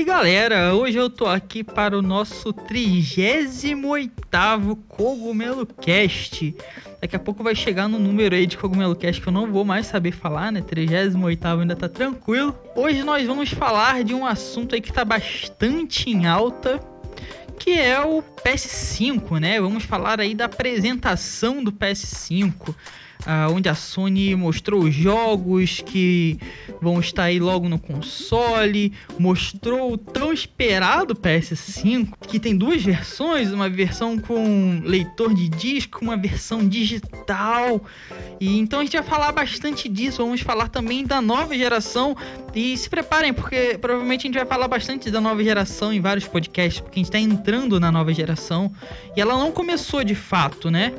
E galera, hoje eu tô aqui para o nosso 38º Cogumelo Cast. Daqui a pouco vai chegar no número aí de Cogumelo Cast que eu não vou mais saber falar, né? 38º ainda tá tranquilo. Hoje nós vamos falar de um assunto aí que tá bastante em alta, que é o PS5, né? Vamos falar aí da apresentação do PS5 ah, onde a Sony mostrou os jogos que vão estar aí logo no console, mostrou o tão esperado PS5, que tem duas versões, uma versão com leitor de disco, uma versão digital. E então a gente vai falar bastante disso, vamos falar também da nova geração e se preparem porque provavelmente a gente vai falar bastante da nova geração em vários podcasts, porque a gente está entrando na nova geração e ela não começou de fato, né?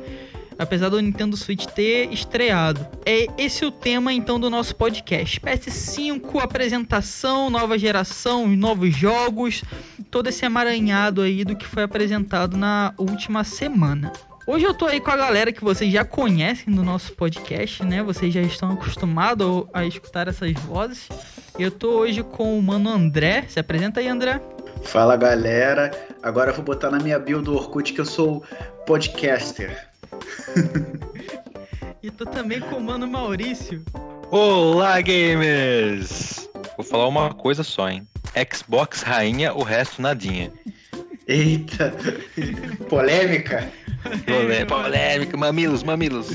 Apesar do Nintendo Switch ter estreado. É esse o tema então do nosso podcast. PS5, apresentação, nova geração, novos jogos, todo esse emaranhado aí do que foi apresentado na última semana. Hoje eu tô aí com a galera que vocês já conhecem do nosso podcast, né? Vocês já estão acostumados a escutar essas vozes. Eu tô hoje com o mano André. Se apresenta aí, André. Fala galera, agora eu vou botar na minha bio do Orkut que eu sou podcaster. e tô também com o mano Maurício. Olá, gamers! Vou falar uma coisa só, hein? Xbox rainha, o resto nadinha. Eita! Polêmica? Polê polêmica, mamilos, mamilos.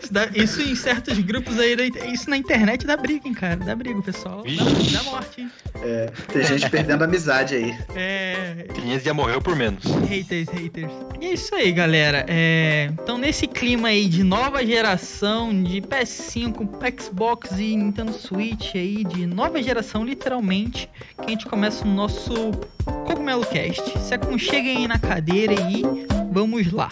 Isso, dá, isso, em certos grupos aí, isso na internet dá briga, hein, cara. Dá briga, pessoal. Dá, dá morte, hein? É, tem gente perdendo amizade aí. É. Tem gente que já morreu por menos. Haters, haters. E é isso aí, galera. É, então, nesse clima aí de nova geração, de PS5, Xbox e Nintendo Switch aí, de nova geração, literalmente, que a gente começa o nosso Cogumelo Cast. Se aconcheguem aí na cadeira e vamos lá.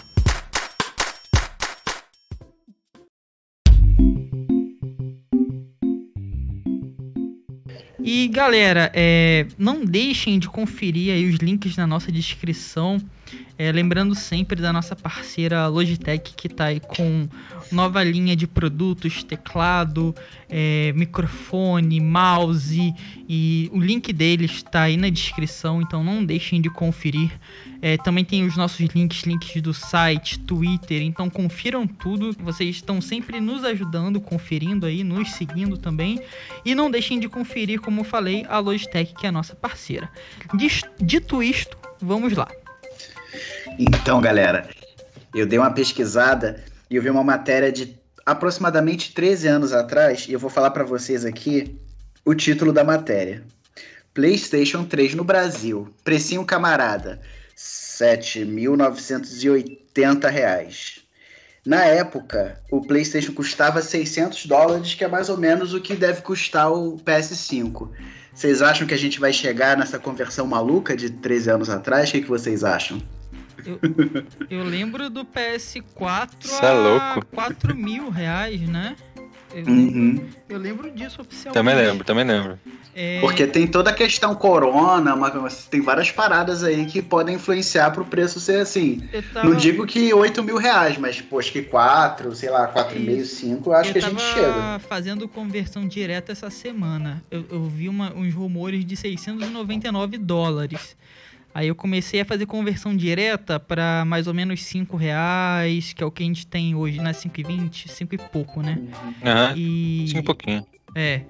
E galera, é, não deixem de conferir aí os links na nossa descrição. É, lembrando sempre da nossa parceira Logitech que está aí com nova linha de produtos, teclado, é, microfone, mouse e o link deles está aí na descrição, então não deixem de conferir. É, também tem os nossos links, links do site, Twitter, então confiram tudo. Vocês estão sempre nos ajudando, conferindo aí, nos seguindo também. E não deixem de conferir, como falei, a Logitech, que é a nossa parceira. Dito isto, vamos lá. Então, galera, eu dei uma pesquisada e eu vi uma matéria de aproximadamente 13 anos atrás, e eu vou falar para vocês aqui o título da matéria. PlayStation 3 no Brasil. Precinho camarada. R$ 7.980. Na época, o PlayStation custava 600 dólares, que é mais ou menos o que deve custar o PS5. Vocês acham que a gente vai chegar nessa conversão maluca de 13 anos atrás? O que, que vocês acham? Eu, eu lembro do PS4 Cê a é louco. 4 mil reais, né? Eu, uhum. eu lembro disso oficialmente. Também lembro, também lembro. É... Porque tem toda a questão corona, mas tem várias paradas aí que podem influenciar pro preço ser assim. Tava... Não digo que 8 mil reais, mas pô, acho que 4, sei lá, 4,5, 5, acho eu que a gente chega. fazendo conversão direta essa semana. Eu, eu vi uma, uns rumores de 699 dólares. Aí eu comecei a fazer conversão direta para mais ou menos 5 reais, que é o que a gente tem hoje, né? 5,20, 5 e pouco, né? Aham, e... 5 e pouquinho. É.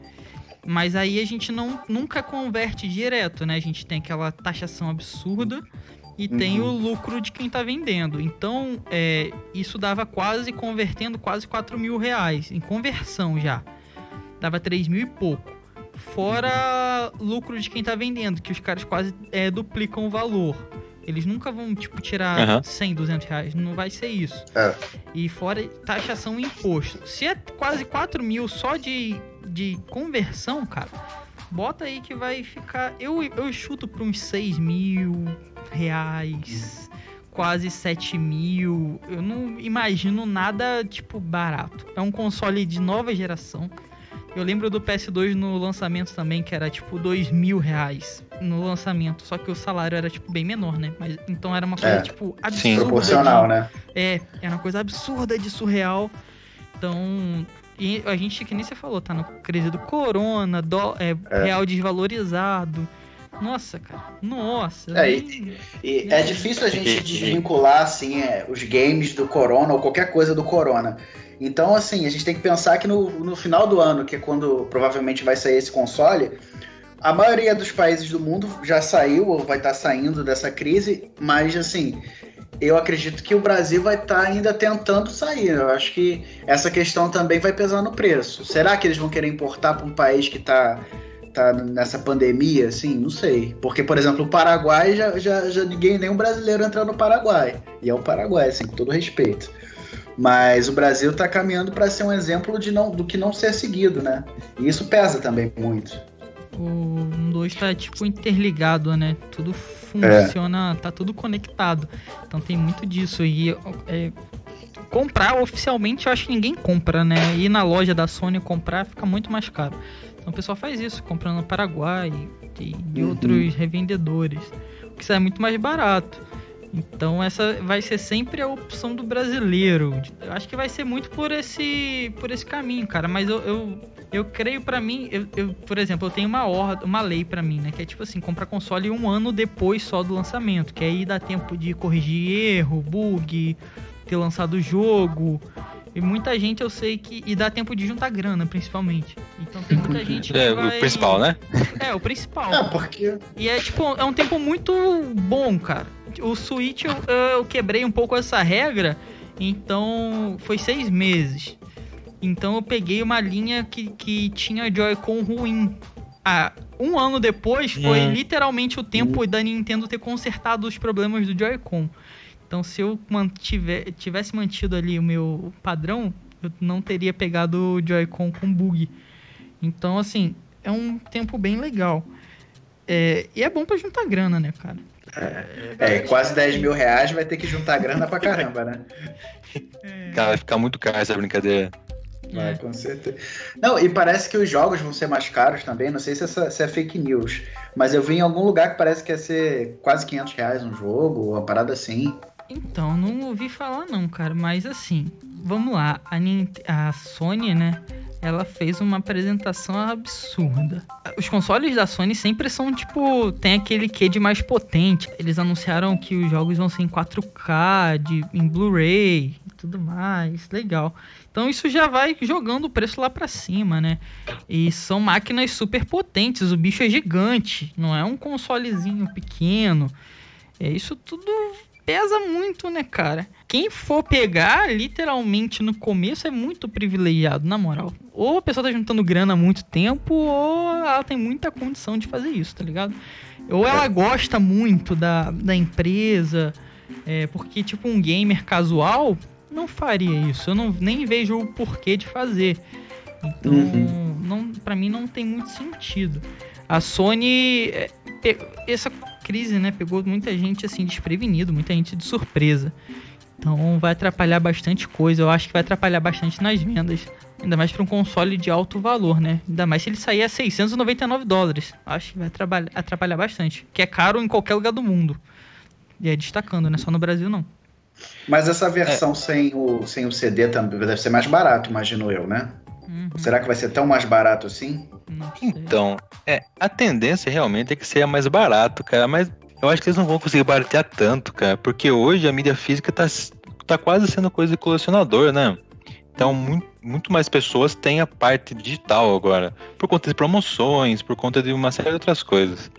Mas aí a gente não, nunca converte direto, né? A gente tem aquela taxação absurda e uhum. tem o lucro de quem tá vendendo. Então, é, isso dava quase, convertendo quase 4 mil reais em conversão já. Dava 3 mil e pouco. Fora lucro de quem tá vendendo, que os caras quase é, duplicam o valor. Eles nunca vão, tipo, tirar uhum. 100, 200 reais. Não vai ser isso. É. E fora taxação e imposto. Se é quase 4 mil só de, de conversão, cara, Bota aí que vai ficar. Eu, eu chuto pra uns 6 mil reais, quase 7 mil. Eu não imagino nada, tipo, barato. É um console de nova geração. Eu lembro do PS2 no lançamento também, que era tipo 2 mil reais no lançamento. Só que o salário era, tipo, bem menor, né? Mas então era uma coisa, É. tipo, Sim. absurda. Proporcional, de- né? É, era uma coisa absurda de surreal. Então, e a gente, que nem você falou, tá no crise do corona, dó, é, É. real desvalorizado. Nossa, cara. Nossa. É, nem- E é difícil a gente desvincular assim, é, os games do Corona ou qualquer coisa do Corona. Então, assim, a gente tem que pensar que no, no final do ano, que é quando provavelmente vai sair esse console, a maioria dos países do mundo já saiu ou vai estar saindo dessa crise, mas assim, eu acredito que o Brasil vai estar ainda tentando sair. Eu acho que essa questão também vai pesar no preço. Será que eles vão querer importar para um país que está tá nessa pandemia, assim, não sei. Porque, por exemplo, o Paraguai já, já, já ninguém, nenhum brasileiro entra no Paraguai. E é o Paraguai, assim, com todo respeito. Mas o Brasil tá caminhando para ser um exemplo de não, do que não ser seguido, né? E isso pesa também muito. O 1 2 tá tipo interligado, né? Tudo É. funciona, tá tudo conectado. Então tem muito disso. E é, comprar oficialmente eu acho que ninguém compra, né? Ir na loja da Sony comprar fica muito mais caro. Então o pessoal faz isso, comprando no Paraguai e de Uhum. outros revendedores. O que sai muito mais barato. Então essa vai ser sempre a opção do brasileiro. Eu acho que vai ser muito por esse por esse caminho, cara. Mas eu, eu, eu creio pra mim, eu, eu, por exemplo, eu tenho uma ordem, uma lei pra mim, né? Que é tipo assim, comprar console um ano depois só do lançamento. Que aí dá tempo de corrigir erro, bug, ter lançado o jogo. E muita gente eu sei que. E dá tempo de juntar grana, principalmente. Então tem muita gente que. É, vai- o principal, né? É, o principal. Ah, porque. E é tipo, é um tempo muito bom, cara. O Switch eu, eu quebrei um pouco essa regra, então foi seis meses. Então eu peguei uma linha que, que tinha Joy-Con ruim. Ah, um ano depois foi Hum. literalmente o tempo da Nintendo ter consertado os problemas do Joy-Con. Então se eu mantiver, tivesse mantido ali o meu padrão, eu não teria pegado o Joy-Con com bug. Então, assim, é um tempo bem legal. É, e é bom pra juntar grana, né, cara? É, quase 10 mil reais vai ter que juntar grana pra caramba, né? Cara, vai ficar muito caro essa brincadeira. Vai, É. com certeza. Não, e parece que os jogos vão ser mais caros também. Não sei se, essa, se é fake news. Mas eu vi em algum lugar que parece que ia ser quase 500 reais um jogo, uma parada assim. Então, não ouvi falar não, cara, mas assim, vamos lá, a, Nint- a Sony, né, ela fez uma apresentação absurda. Os consoles da Sony sempre são, tipo, tem aquele quê de mais potente. Eles anunciaram que os jogos vão ser em 4K, de, em Blu-ray e tudo mais, legal. Então isso já vai jogando o preço lá pra cima, né? E são máquinas super potentes, o bicho é gigante, não é um consolezinho pequeno. É isso tudo pesa muito, né, cara? Quem for pegar, literalmente, no começo é muito privilegiado, na moral. Ou a pessoa tá juntando grana há muito tempo, ou ela tem muita condição de fazer isso, tá ligado? Ou ela gosta muito da, da empresa, é, porque, tipo, um gamer casual não faria isso. Eu não, nem vejo o porquê de fazer. Então, Uhum. não, pra mim não tem muito sentido. A Sony, é, essa crise, né, pegou muita gente assim desprevenido, muita gente de surpresa. Então vai atrapalhar bastante coisa. Eu acho que vai atrapalhar bastante nas vendas. Ainda mais para um console de alto valor, né? Ainda mais se ele sair a 699 dólares. Acho que vai atrapalhar, bastante. Que é caro em qualquer lugar do mundo. E é destacando, né? Só no Brasil não. Mas essa versão sem, o, sem o CD também deve ser mais barato, imagino eu, né? Uhum, Será que vai ser tão mais barato assim? Então, é, a tendência realmente é que seja mais barato, cara, mas eu acho que eles não vão conseguir baratear tanto, cara, porque hoje a mídia física tá, tá quase sendo coisa de colecionador, né? Então, muito, muito mais pessoas têm a parte digital agora, por conta de promoções, por conta de uma série de outras coisas.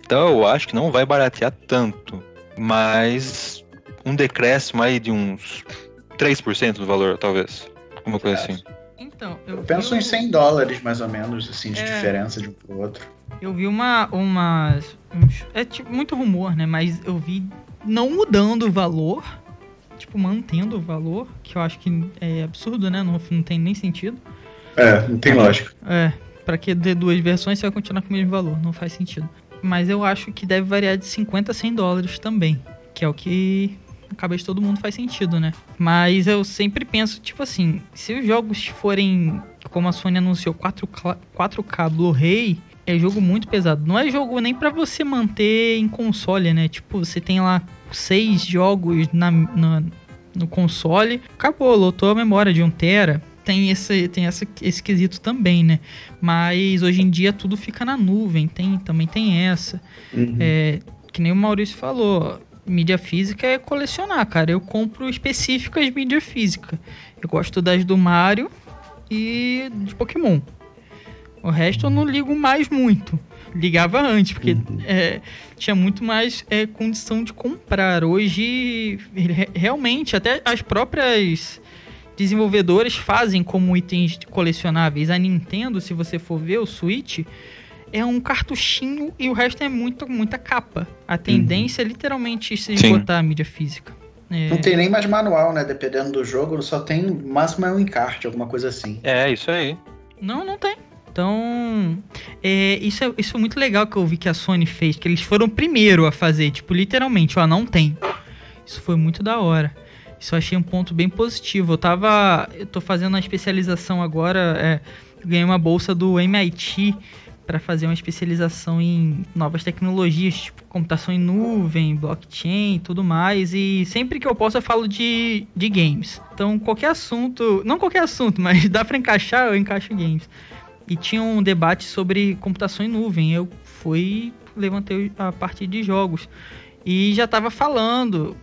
Então, eu acho que não vai baratear tanto, mas um decréscimo aí de uns 3% do valor, talvez. Uma coisa assim. Então, Eu vi penso um- em 100 dólares, mais ou menos, assim, de É. diferença de um pro outro. Eu vi uma. umas. uns- é tipo muito rumor, né? Mas eu vi não mudando o valor. Tipo, mantendo o valor. Que eu acho que é absurdo, né? Não, não tem nem sentido. É, não tem lógica. É. Pra que ter duas versões você vai continuar com o mesmo valor? Não faz sentido. Mas eu acho que deve variar de 50 a 100 dólares também. Que é o que na cabeça de todo mundo faz sentido, né? Mas eu sempre penso, tipo assim, se os jogos forem, como a Sony anunciou, 4K, 4K Blu-ray, é jogo muito pesado. Não é jogo nem para você manter em console, né? Tipo, você tem lá seis jogos na, na, no console, acabou, lotou a memória de 1 tera. Tem, esse, tem essa, esse quesito também, né? Mas hoje em dia tudo fica na nuvem, tem, também tem essa. Uhum. É, que nem o Maurício falou, mídia física é colecionar, cara. Eu compro específicas mídia física. Eu gosto das do Mario e de Pokémon. O resto eu não ligo mais muito. Ligava antes, porque Uhum. é, tinha muito mais é, condição de comprar. Hoje, re- realmente, até as próprias desenvolvedoras fazem como itens colecionáveis. A Nintendo, se você for ver o Switch, é um cartuchinho e o resto é muito, muita capa. A tendência é literalmente se esgotar a mídia física. É, Não tem nem mais manual, né? Dependendo do jogo, só tem, no máximo é um encarte, alguma coisa assim. É, isso aí. Não, não tem. Então, é, isso, é, isso é muito legal que eu vi que a Sony fez, que eles foram o primeiro a fazer, tipo, literalmente, ó, não tem. Isso foi muito da hora. Isso eu achei um ponto bem positivo. Eu tava. Eu tô fazendo uma especialização agora. É, ganhei uma bolsa do MIT para fazer uma especialização em novas tecnologias, tipo computação em nuvem, blockchain tudo mais. E sempre que eu posso eu falo de, de games. Então qualquer assunto, não qualquer assunto, mas dá para encaixar, eu encaixo games. E tinha um debate sobre computação em nuvem. Eu fui, levantei a partir de jogos. E já tava falando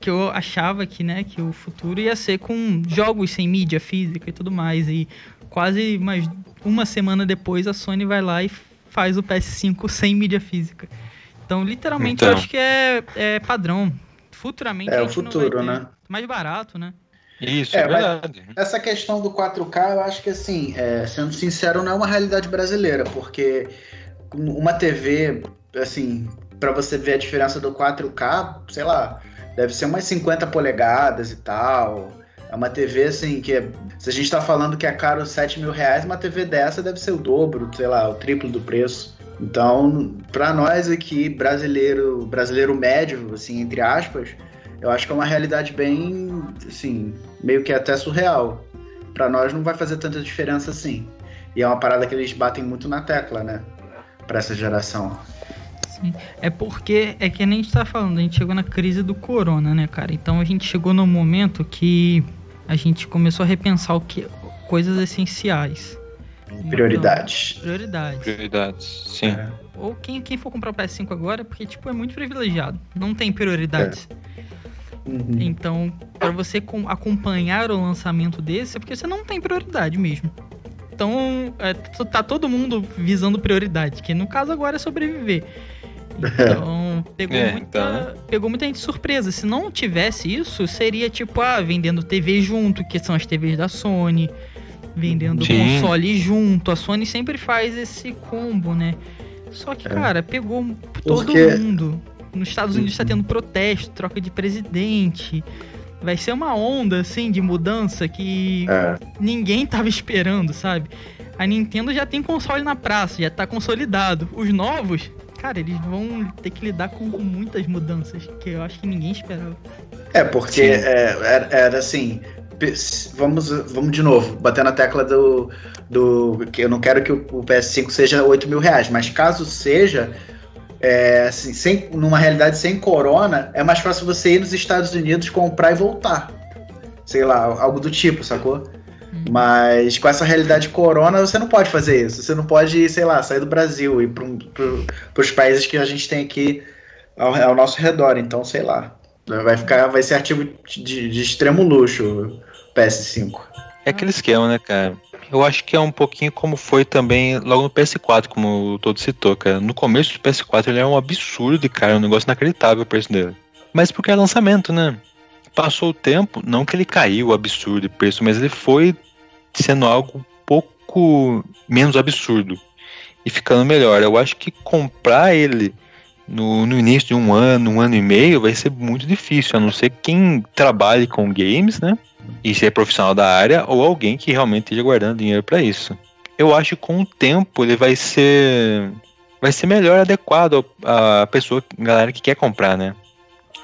que eu achava que, né, que o futuro ia ser com jogos sem mídia física e tudo mais. E quase mais uma semana depois a Sony vai lá e faz o PS5 sem mídia física. Então, literalmente, eu Então. acho que é, é padrão. Futuramente É a o futuro, vai ter. né? Mais barato, né? Isso, É, é, verdade. Essa questão do 4K, eu acho que assim, é, sendo sincero, não é uma realidade brasileira, porque uma TV, assim, pra você ver a diferença do 4K, sei lá, deve ser umas 50 polegadas e tal. É uma TV, assim, que é- se a gente tá falando que é caro 7 mil reais, uma TV dessa deve ser o dobro, sei lá, o triplo do preço. Então, pra nós aqui, brasileiro, brasileiro médio, assim, entre aspas, eu acho que é uma realidade bem, assim, meio que até surreal. Pra nós não vai fazer tanta diferença assim. E é uma parada que eles batem muito na tecla, né? Pra essa geração. Sim. É porque, é que nem a gente tá falando, a gente chegou na crise do corona, né, cara? Então a gente chegou num momento que a gente começou a repensar o que coisas essenciais. Prioridades. Então, prioridades. Prioridades, sim. É. Ou quem, quem for comprar o PS5 agora, porque, tipo, é muito privilegiado. Não tem prioridades. Uhum. Então, pra você com- acompanhar o lançamento desse, é porque você não tem prioridade mesmo. Então, é, tá todo mundo visando prioridade, que no caso agora é sobreviver. Então, pegou, É, muita, então. pegou muita gente surpresa. Se não tivesse isso, seria tipo, ah, vendendo TV junto, que são as TVs da Sony, vendendo Sim. console junto. A Sony sempre faz esse combo, né? Só que, É. cara, pegou todo Porque- mundo. Nos Estados Unidos tá Uhum. tendo protesto, troca de presidente. Vai ser uma onda, assim, de mudança que É. ninguém tava esperando, sabe? A Nintendo já tem console na praça, já tá consolidado. Os novos, cara, eles vão ter que lidar com muitas mudanças que eu acho que ninguém esperava. É, porque é, era, era assim. Vamos, vamos de novo, bater na tecla do. do que eu não quero que o, o PS5 seja 8 mil reais, mas caso seja, é, assim, sem, numa realidade sem corona, é mais fácil você ir nos Estados Unidos comprar e voltar. Sei lá, algo do tipo, sacou? Hum. Mas com essa realidade corona, você não pode fazer isso. Você não pode, sei lá, sair do Brasil e ir para os países que a gente tem aqui ao, ao nosso redor. Então, sei lá. Vai ficar, vai ser artigo de, de extremo luxo o PS5. É aquele esquema, né, cara? Eu acho que é um pouquinho como foi também logo no PS4, como o todo citou, cara. No começo do PS4 ele é um absurdo, cara, um negócio inacreditável o preço dele. Mas porque é lançamento, né? Passou o tempo, não que ele caiu absurdo de preço, mas ele foi sendo algo um pouco menos absurdo e ficando melhor. Eu acho que comprar ele no, no início de um ano, um ano e meio, vai ser muito difícil, a não ser quem trabalhe com games, né? E ser profissional da área ou alguém que realmente esteja guardando dinheiro para isso. eu acho que com o tempo ele vai ser vai ser melhor adequado à pessoa, galera que quer comprar, né?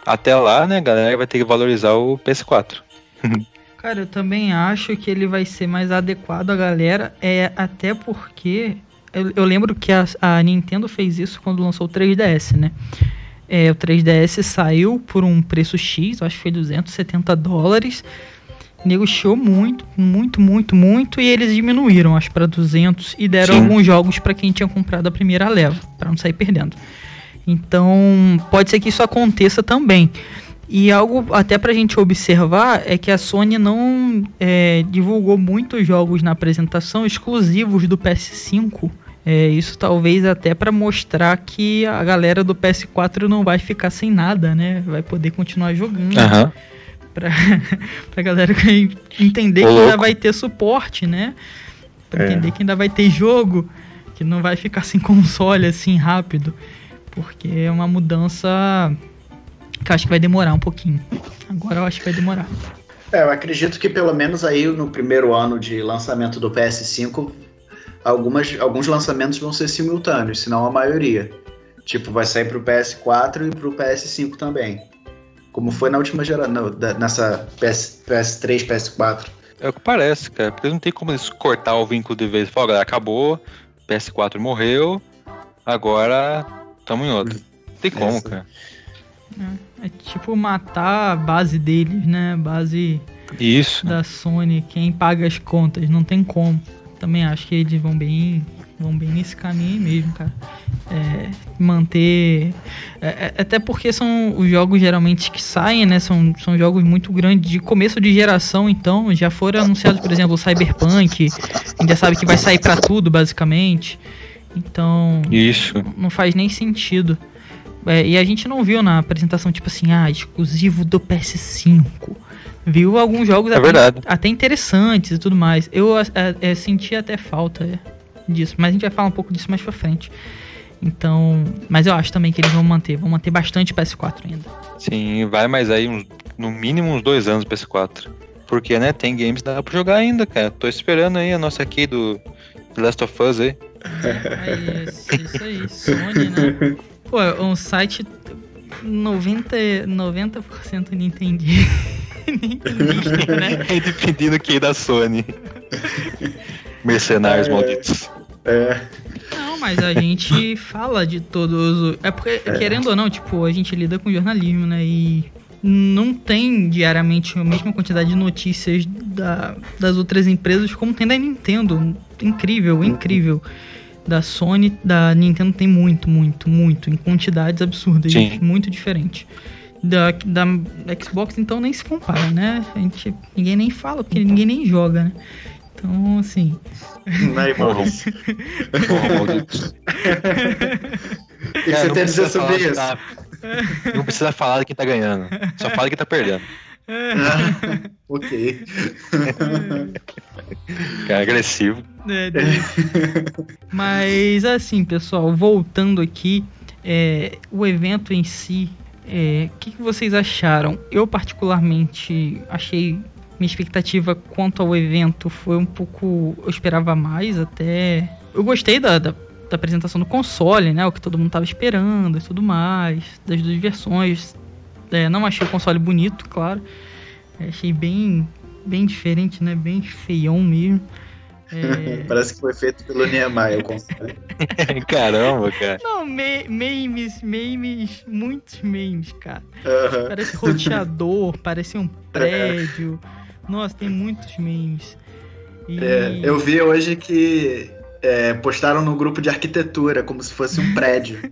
Até lá, né, a galera vai ter que valorizar o PS4. Cara, eu também acho que ele vai ser mais adequado à galera, é até porque eu, eu lembro que a, a, Nintendo fez isso quando lançou o 3DS, né? É, o 3DS saiu por um preço X, acho que foi 270 dólares. Negociou muito, muito, muito, muito e eles diminuíram, acho, para 200 e deram Sim. alguns jogos para quem tinha comprado a primeira leva, para não sair perdendo. Então, pode ser que isso aconteça também. E algo até pra gente observar é que a Sony não é, divulgou muitos jogos na apresentação exclusivos do PS5. É, isso talvez até para mostrar que a galera do PS4 não vai ficar sem nada, né? Vai poder continuar jogando. Uhum. Pra, pra galera entender que ainda vai ter suporte, né? Pra é. entender que ainda vai ter jogo, que não vai ficar sem console assim rápido. Porque é uma mudança que eu acho que vai demorar um pouquinho. Agora eu acho que vai demorar. É, eu acredito que pelo menos aí no primeiro ano de lançamento do PS5, algumas, alguns lançamentos vão ser simultâneos, se não a maioria. Tipo, vai sair pro PS4 e pro PS5 também. Como foi na última geração, nessa PS, PS3, PS4. É o que parece, cara. Porque não tem como eles cortar o vínculo de vez. Falar, galera, acabou, PS4 morreu, agora tamo em outro. Não tem como, Essa. cara. É, é tipo matar a base deles, né? Base Isso. da Sony, quem paga as contas, não tem como. Também acho que eles vão bem, vão bem nesse caminho mesmo, cara. É, manter. É, é, até porque são os jogos geralmente que saem, né? São, são jogos muito grandes de começo de geração, então já foram anunciados, por exemplo, o Cyberpunk. A gente já sabe que vai sair para tudo, basicamente. Então. Isso. Não faz nem sentido. É, e a gente não viu na apresentação, tipo assim, ah, exclusivo do PS5. Viu alguns jogos é até, até, interessantes e tudo mais. Eu é, é, senti até falta disso, mas a gente vai falar um pouco disso mais pra frente. Então, mas eu acho também que eles vão manter, vão manter bastante PS4 ainda. Sim, vai mais aí uns, no mínimo uns dois anos PS4. Porque, né, tem games que dá pra jogar ainda, cara. Tô esperando aí a nossa aqui do The Last of Us aí. É, é isso, isso aí, Sony, né? Pô, um site 90%, 90 Nintendista, né? É dependendo quem da Sony. Mercenários é, malditos. É. Não, mas a gente fala de todos. É porque, é. querendo ou não, tipo, a gente lida com jornalismo, né? E não tem diariamente a mesma quantidade de notícias da, das outras empresas como tem da Nintendo. Incrível, incrível da Sony, da Nintendo tem muito, muito, muito, em quantidades absurdas, Sim. muito diferente. Da, da Xbox, então, nem se compara, né? A gente, ninguém nem fala, porque ninguém nem joga, né? Então, assim. Vai, Maurício. O que você tem a dizer sobre isso? Tá... Não precisa falar de quem tá ganhando. Só fala de quem tá perdendo. Ah, ok. Cara agressivo. É, Mas assim, pessoal, voltando aqui, é, o evento em si, o é, que, que vocês acharam? Eu particularmente achei minha expectativa quanto ao evento foi um pouco. Eu esperava mais até. Eu gostei da, da, da, apresentação do console, né? O que todo mundo tava esperando e tudo mais. Das duas versões. É, não achei o console bonito, claro. É, achei bem, bem diferente, né? Bem feião mesmo. É... Parece que foi feito pelo Niemeyer o console. Caramba, cara. Não, me memes, memes, muitos memes, cara. Uhum. Parece roteador, parece um prédio. Nossa, tem muitos memes. E... É, eu vi hoje que é, postaram no grupo de arquitetura, como se fosse um prédio.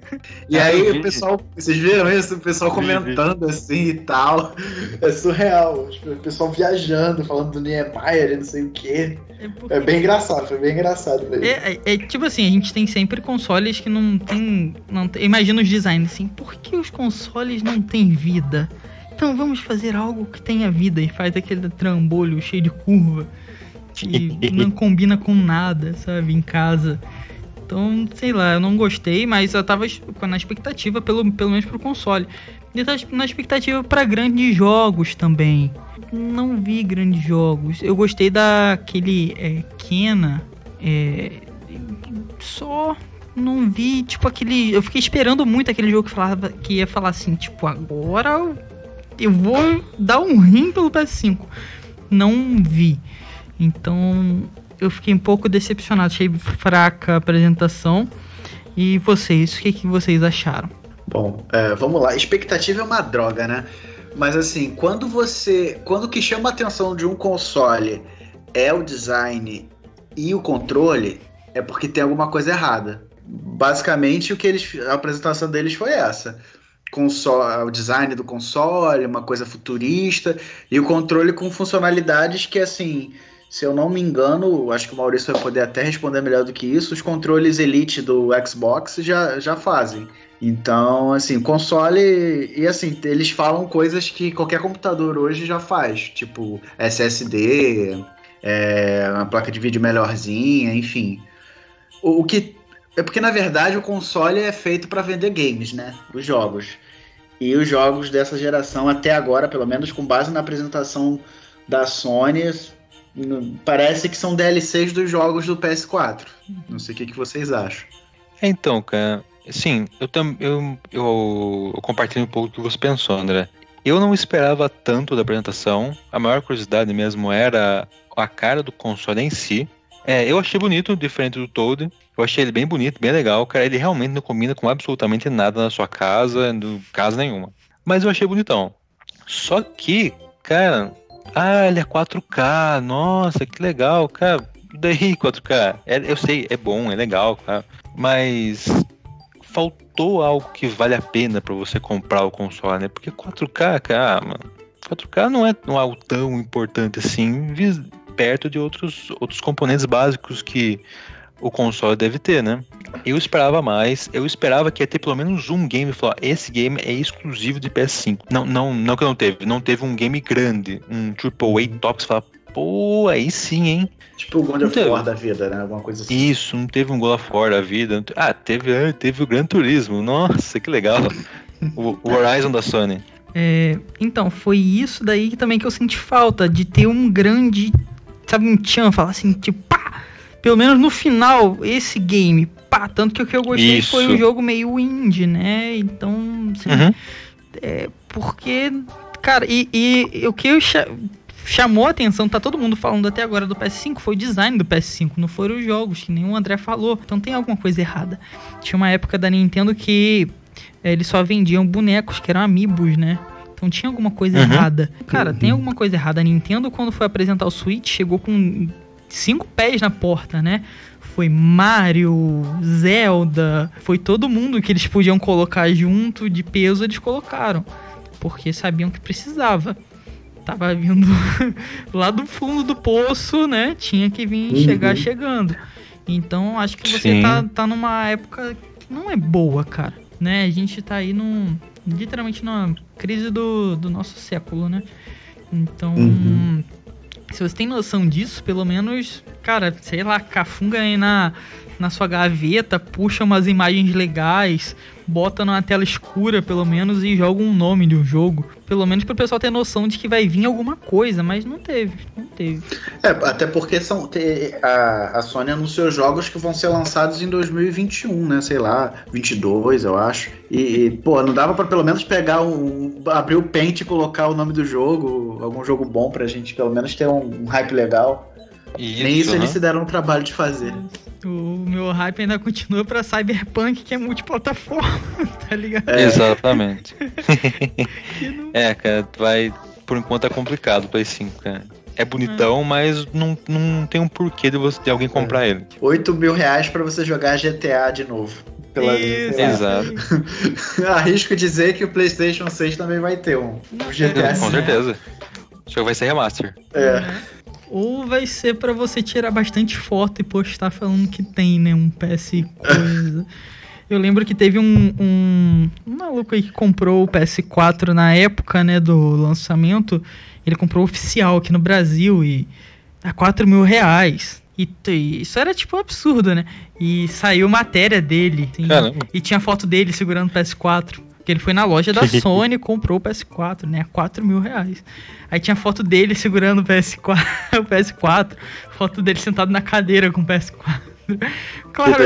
E ah, aí o pessoal, vocês viram isso? O pessoal comentando assim e tal. É surreal. Tipo, o pessoal viajando, falando do Niemeyer e não sei o quê. É, porque... é, bem engraçado, foi bem engraçado mesmo. É, é, é, tipo assim, a gente tem sempre consoles que não tem. Não tem imagina os designs assim, por que os consoles não têm vida? Então vamos fazer algo que tenha vida e faz aquele trambolho cheio de curva que não combina com nada, sabe, em casa. Então, sei lá, eu não gostei, mas eu tava na expectativa, pelo, pelo menos pro console. E tava na expectativa para grandes jogos também. Não vi grandes jogos. Eu gostei daquele é, Kena, É, só não vi, tipo, aquele. Eu fiquei esperando muito aquele jogo que falava que ia falar assim, tipo, agora eu vou dar um rim pelo PS5. Não vi. Então eu fiquei um pouco decepcionado, achei fraca a apresentação. E vocês, o que, que vocês acharam? Bom, é, vamos lá. Expectativa é uma droga, né? Mas assim, quando você. Quando o que chama a atenção de um console é o design e o controle, é porque tem alguma coisa errada. Basicamente, o que eles, a apresentação deles foi essa. Console, o design do console, uma coisa futurista, e o controle com funcionalidades que, assim, se eu não me engano, acho que o Maurício vai poder até responder melhor do que isso, os controles Elite do Xbox já, já fazem. Então, assim, console. E assim, eles falam coisas que qualquer computador hoje já faz, tipo SSD, é, uma placa de vídeo melhorzinha, enfim. O, o, que. É porque, na verdade, o console é feito para vender games, né? Os jogos. E os jogos dessa geração, até agora, pelo menos com base na apresentação da Sony, parece que são DLCs dos jogos do PS4. Não sei o que, que vocês acham. Então, cara, sim, eu, eu, eu, eu compartilho um pouco do que você pensou, André. Eu não esperava tanto da apresentação. A maior curiosidade mesmo era a cara do console em si. É, eu achei bonito, diferente do Toad. Eu achei ele bem bonito, bem legal. Cara, ele realmente não combina com absolutamente nada na sua casa, no casa nenhuma. Mas eu achei bonitão. Só que, cara, ah, ele é 4K, nossa, que legal, cara. Daí 4K? É, eu sei, é bom, é legal, cara. Mas faltou algo que vale a pena para você comprar o console, né? Porque 4K, cara, mano, 4K não é, não é algo tão importante assim, perto de outros, outros componentes básicos que o console deve ter, né? Eu esperava mais, eu esperava que ia ter pelo menos um game falar, esse game é exclusivo de PS5. Não, não, não que não teve, não teve um game grande, um AAA top, você fala, pô, aí sim, hein? Tipo o God of War da vida, né? Alguma coisa assim. Isso, não teve um God of War da vida. Ah, teve, ah, teve o Gran Turismo, nossa, que legal. o, o Horizon da Sony. É, então, foi isso daí também que eu senti falta, de ter um grande, sabe, um tchan, falar assim, tipo, pá, pelo menos no final, esse game, pá, tanto que o que eu gostei Isso. foi um jogo meio indie, né? Então, assim, uhum. é, porque, cara, e, e o que eu chamou a atenção, tá todo mundo falando até agora do PS5, foi o design do PS5, não foram os jogos, que nem o André falou. Então tem alguma coisa errada. Tinha uma época da Nintendo que é, eles só vendiam bonecos que eram amiibos, né? Então tinha alguma coisa uhum. errada. Cara, uhum. tem alguma coisa errada. A Nintendo, quando foi apresentar o Switch, chegou com cinco pés na porta, né? Foi Mario, Zelda, foi todo mundo que eles podiam colocar junto de peso, eles colocaram. Porque sabiam que precisava. Tava vindo lá do fundo do poço, né? Tinha que vir uhum. chegar chegando. Então acho que você tá, tá numa época que não é boa, cara. Né? A gente tá aí num. Literalmente numa crise do, do nosso século, né? Então. Uhum se você tem noção disso, pelo menos, cara, sei lá, cafunga aí na, na sua gaveta, puxa umas imagens legais, bota numa tela escura, pelo menos, e joga um nome de um jogo. Pelo menos para o pessoal ter noção de que vai vir alguma coisa, mas não teve, não teve. É, até porque são, a, a Sony anunciou jogos que vão ser lançados em 2021, né? Sei lá, 22, eu acho. E, pô, não dava para pelo menos pegar um. abrir o Paint e colocar o nome do jogo, algum jogo bom pra gente pelo menos ter um, um hype legal. Isso, Nem isso eles se deram o trabalho de fazer. O meu hype ainda continua pra Cyberpunk, que é multiplataforma, tá ligado? É. Exatamente. não... É, cara, vai. Por enquanto é complicado o Play 5, cara. É bonitão, é. mas não, não tem um porquê de, você, de alguém comprar é. ele. 8 mil reais pra você jogar GTA de novo. Pela Isso, Exato. Arrisco dizer que o PlayStation 6 também vai ter um, um GTA. Com certeza. O jogo vai ser remaster. É. Ou vai ser para você tirar bastante foto e postar falando que tem, né? Um PS coisa. Eu lembro que teve um, um, um, maluco aí que comprou o PS4 na época, né, do lançamento. Ele comprou oficial aqui no Brasil e a 4 mil reais. E, e, isso era tipo um absurdo, né? E saiu matéria dele. Assim, e tinha foto dele segurando o PS4. Porque ele foi na loja da Sony e comprou o PS4, né? A 4 mil reais. Aí tinha foto dele segurando o PS4, o PS4, foto dele sentado na cadeira com o PS4. Claro,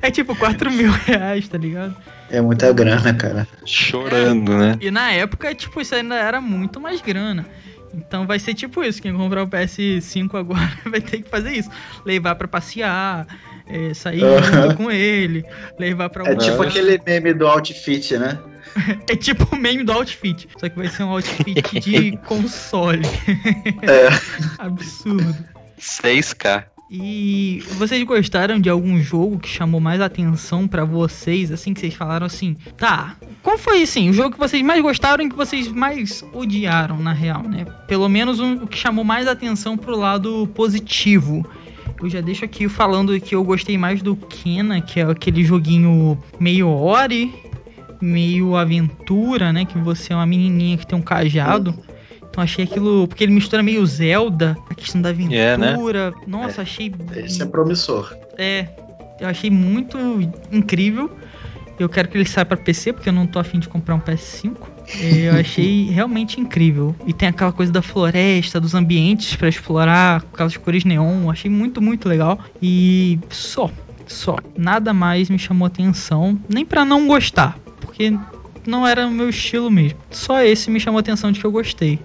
é tipo 4 mil reais, tá ligado? É muita grana, cara. Chorando, é, né? E na época, tipo, isso ainda era muito mais grana. Então vai ser tipo isso, quem comprar o PS5 agora vai ter que fazer isso. Levar para passear, é, sair junto com ele, levar pra É tipo aquele meme do outfit, né? é tipo o meme do outfit, só que vai ser um outfit de console. É. Absurdo. 6K. E vocês gostaram de algum jogo que chamou mais atenção para vocês, assim, que vocês falaram assim, tá, qual foi, assim, o jogo que vocês mais gostaram e que vocês mais odiaram, na real, né? Pelo menos um, o que chamou mais atenção pro lado positivo. Eu já deixo aqui falando que eu gostei mais do Kena, que é aquele joguinho meio Ori, meio aventura, né? Que você é uma menininha que tem um cajado. Então achei aquilo. Porque ele mistura meio Zelda, a questão da aventura. É, né? Nossa, é, achei. Esse é promissor. É. Eu achei muito incrível. Eu quero que ele saia para PC, porque eu não tô afim de comprar um PS5. Eu achei realmente incrível. E tem aquela coisa da floresta, dos ambientes para explorar, aquelas cores neon. Achei muito, muito legal. E só, só. Nada mais me chamou atenção. Nem para não gostar, porque não era o meu estilo mesmo. Só esse me chamou atenção de que eu gostei.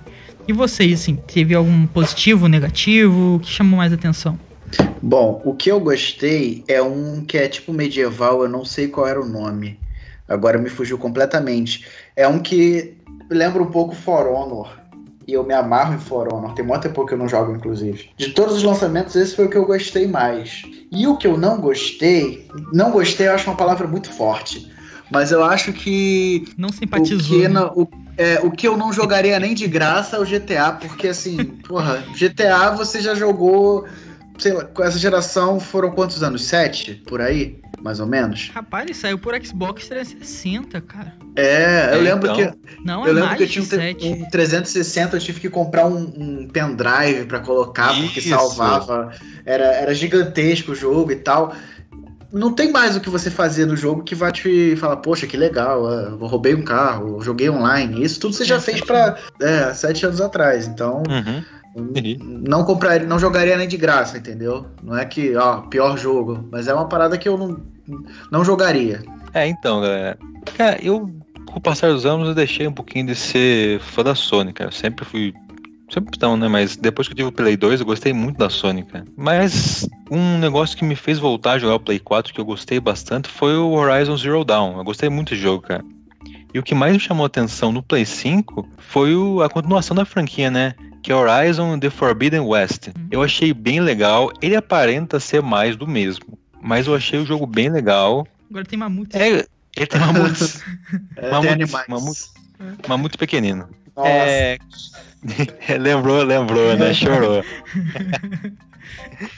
E vocês, assim, teve algum positivo, negativo? O que chamou mais atenção? Bom, o que eu gostei é um que é tipo medieval, eu não sei qual era o nome. Agora me fugiu completamente. É um que lembra um pouco For Honor. E eu me amarro em For Honor. Tem muito tempo que eu não jogo, inclusive. De todos os lançamentos, esse foi o que eu gostei mais. E o que eu não gostei, não gostei, eu acho uma palavra muito forte. Mas eu acho que. Não simpatizou. O que, né? o, é, o que eu não jogaria nem de graça é o GTA, porque assim, porra, GTA você já jogou sei lá, com essa geração foram quantos anos? Sete? Por aí? Mais ou menos? Rapaz, ele saiu por Xbox 360, cara. É, eu é, lembro então... que. Não, eu é lembro que eu tinha um, um 360, eu tive que comprar um, um pendrive para colocar, porque Isso. salvava. Era, era gigantesco o jogo e tal não tem mais o que você fazer no jogo que vai te falar, poxa, que legal, eu roubei um carro, joguei online. Isso tudo você já é, fez para é, sete anos atrás. Então, uhum. Não compraria, não jogaria nem de graça, entendeu? Não é que, ó, pior jogo, mas é uma parada que eu não, não jogaria. É, então, galera. Cara, eu, com o passar dos anos, eu deixei um pouquinho de ser fã da Sony, cara. Eu sempre fui. Sempre não, né? Mas depois que eu tive o Play 2, eu gostei muito da Sony, cara. Mas um negócio que me fez voltar a jogar o Play 4, que eu gostei bastante, foi o Horizon Zero Dawn. Eu gostei muito do jogo, cara. E o que mais me chamou a atenção no Play 5 foi o, a continuação da franquia, né? que é Horizon The Forbidden West. Uhum. Eu achei bem legal. Ele aparenta ser mais do mesmo, mas eu achei o jogo bem legal. Agora tem mamutes. É, ele tem mamutes. é, mamutes, tem mamutes, é. mamutes pequenino. Nossa. É... lembrou, lembrou, né? Chorou.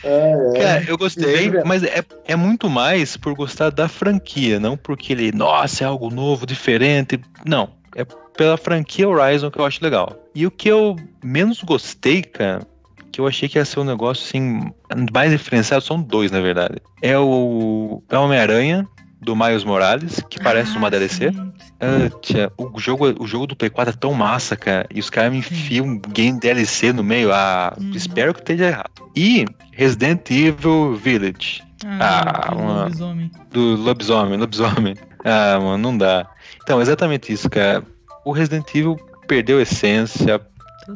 É, é. Cara, eu gostei, mas é, é muito mais por gostar da franquia, não porque ele, nossa, é algo novo, diferente. Não, é pela franquia Horizon que eu acho legal. E o que eu menos gostei, cara, que eu achei que ia ser um negócio assim, mais diferenciado, são dois, na verdade. É o, é o Homem-Aranha, do Miles Morales, que parece ah, uma DLC. Ah, tia, o, jogo, o jogo do Play 4 é tão massa, cara, e os caras me enfiam um game DLC no meio. Ah, hum. espero que esteja errado. E Resident Evil Village. Ah, ah do uma, lobisomem. Do lobisomem, lobisomem. Ah, mano, não dá. Então, exatamente isso, cara. O Resident Evil perdeu essência,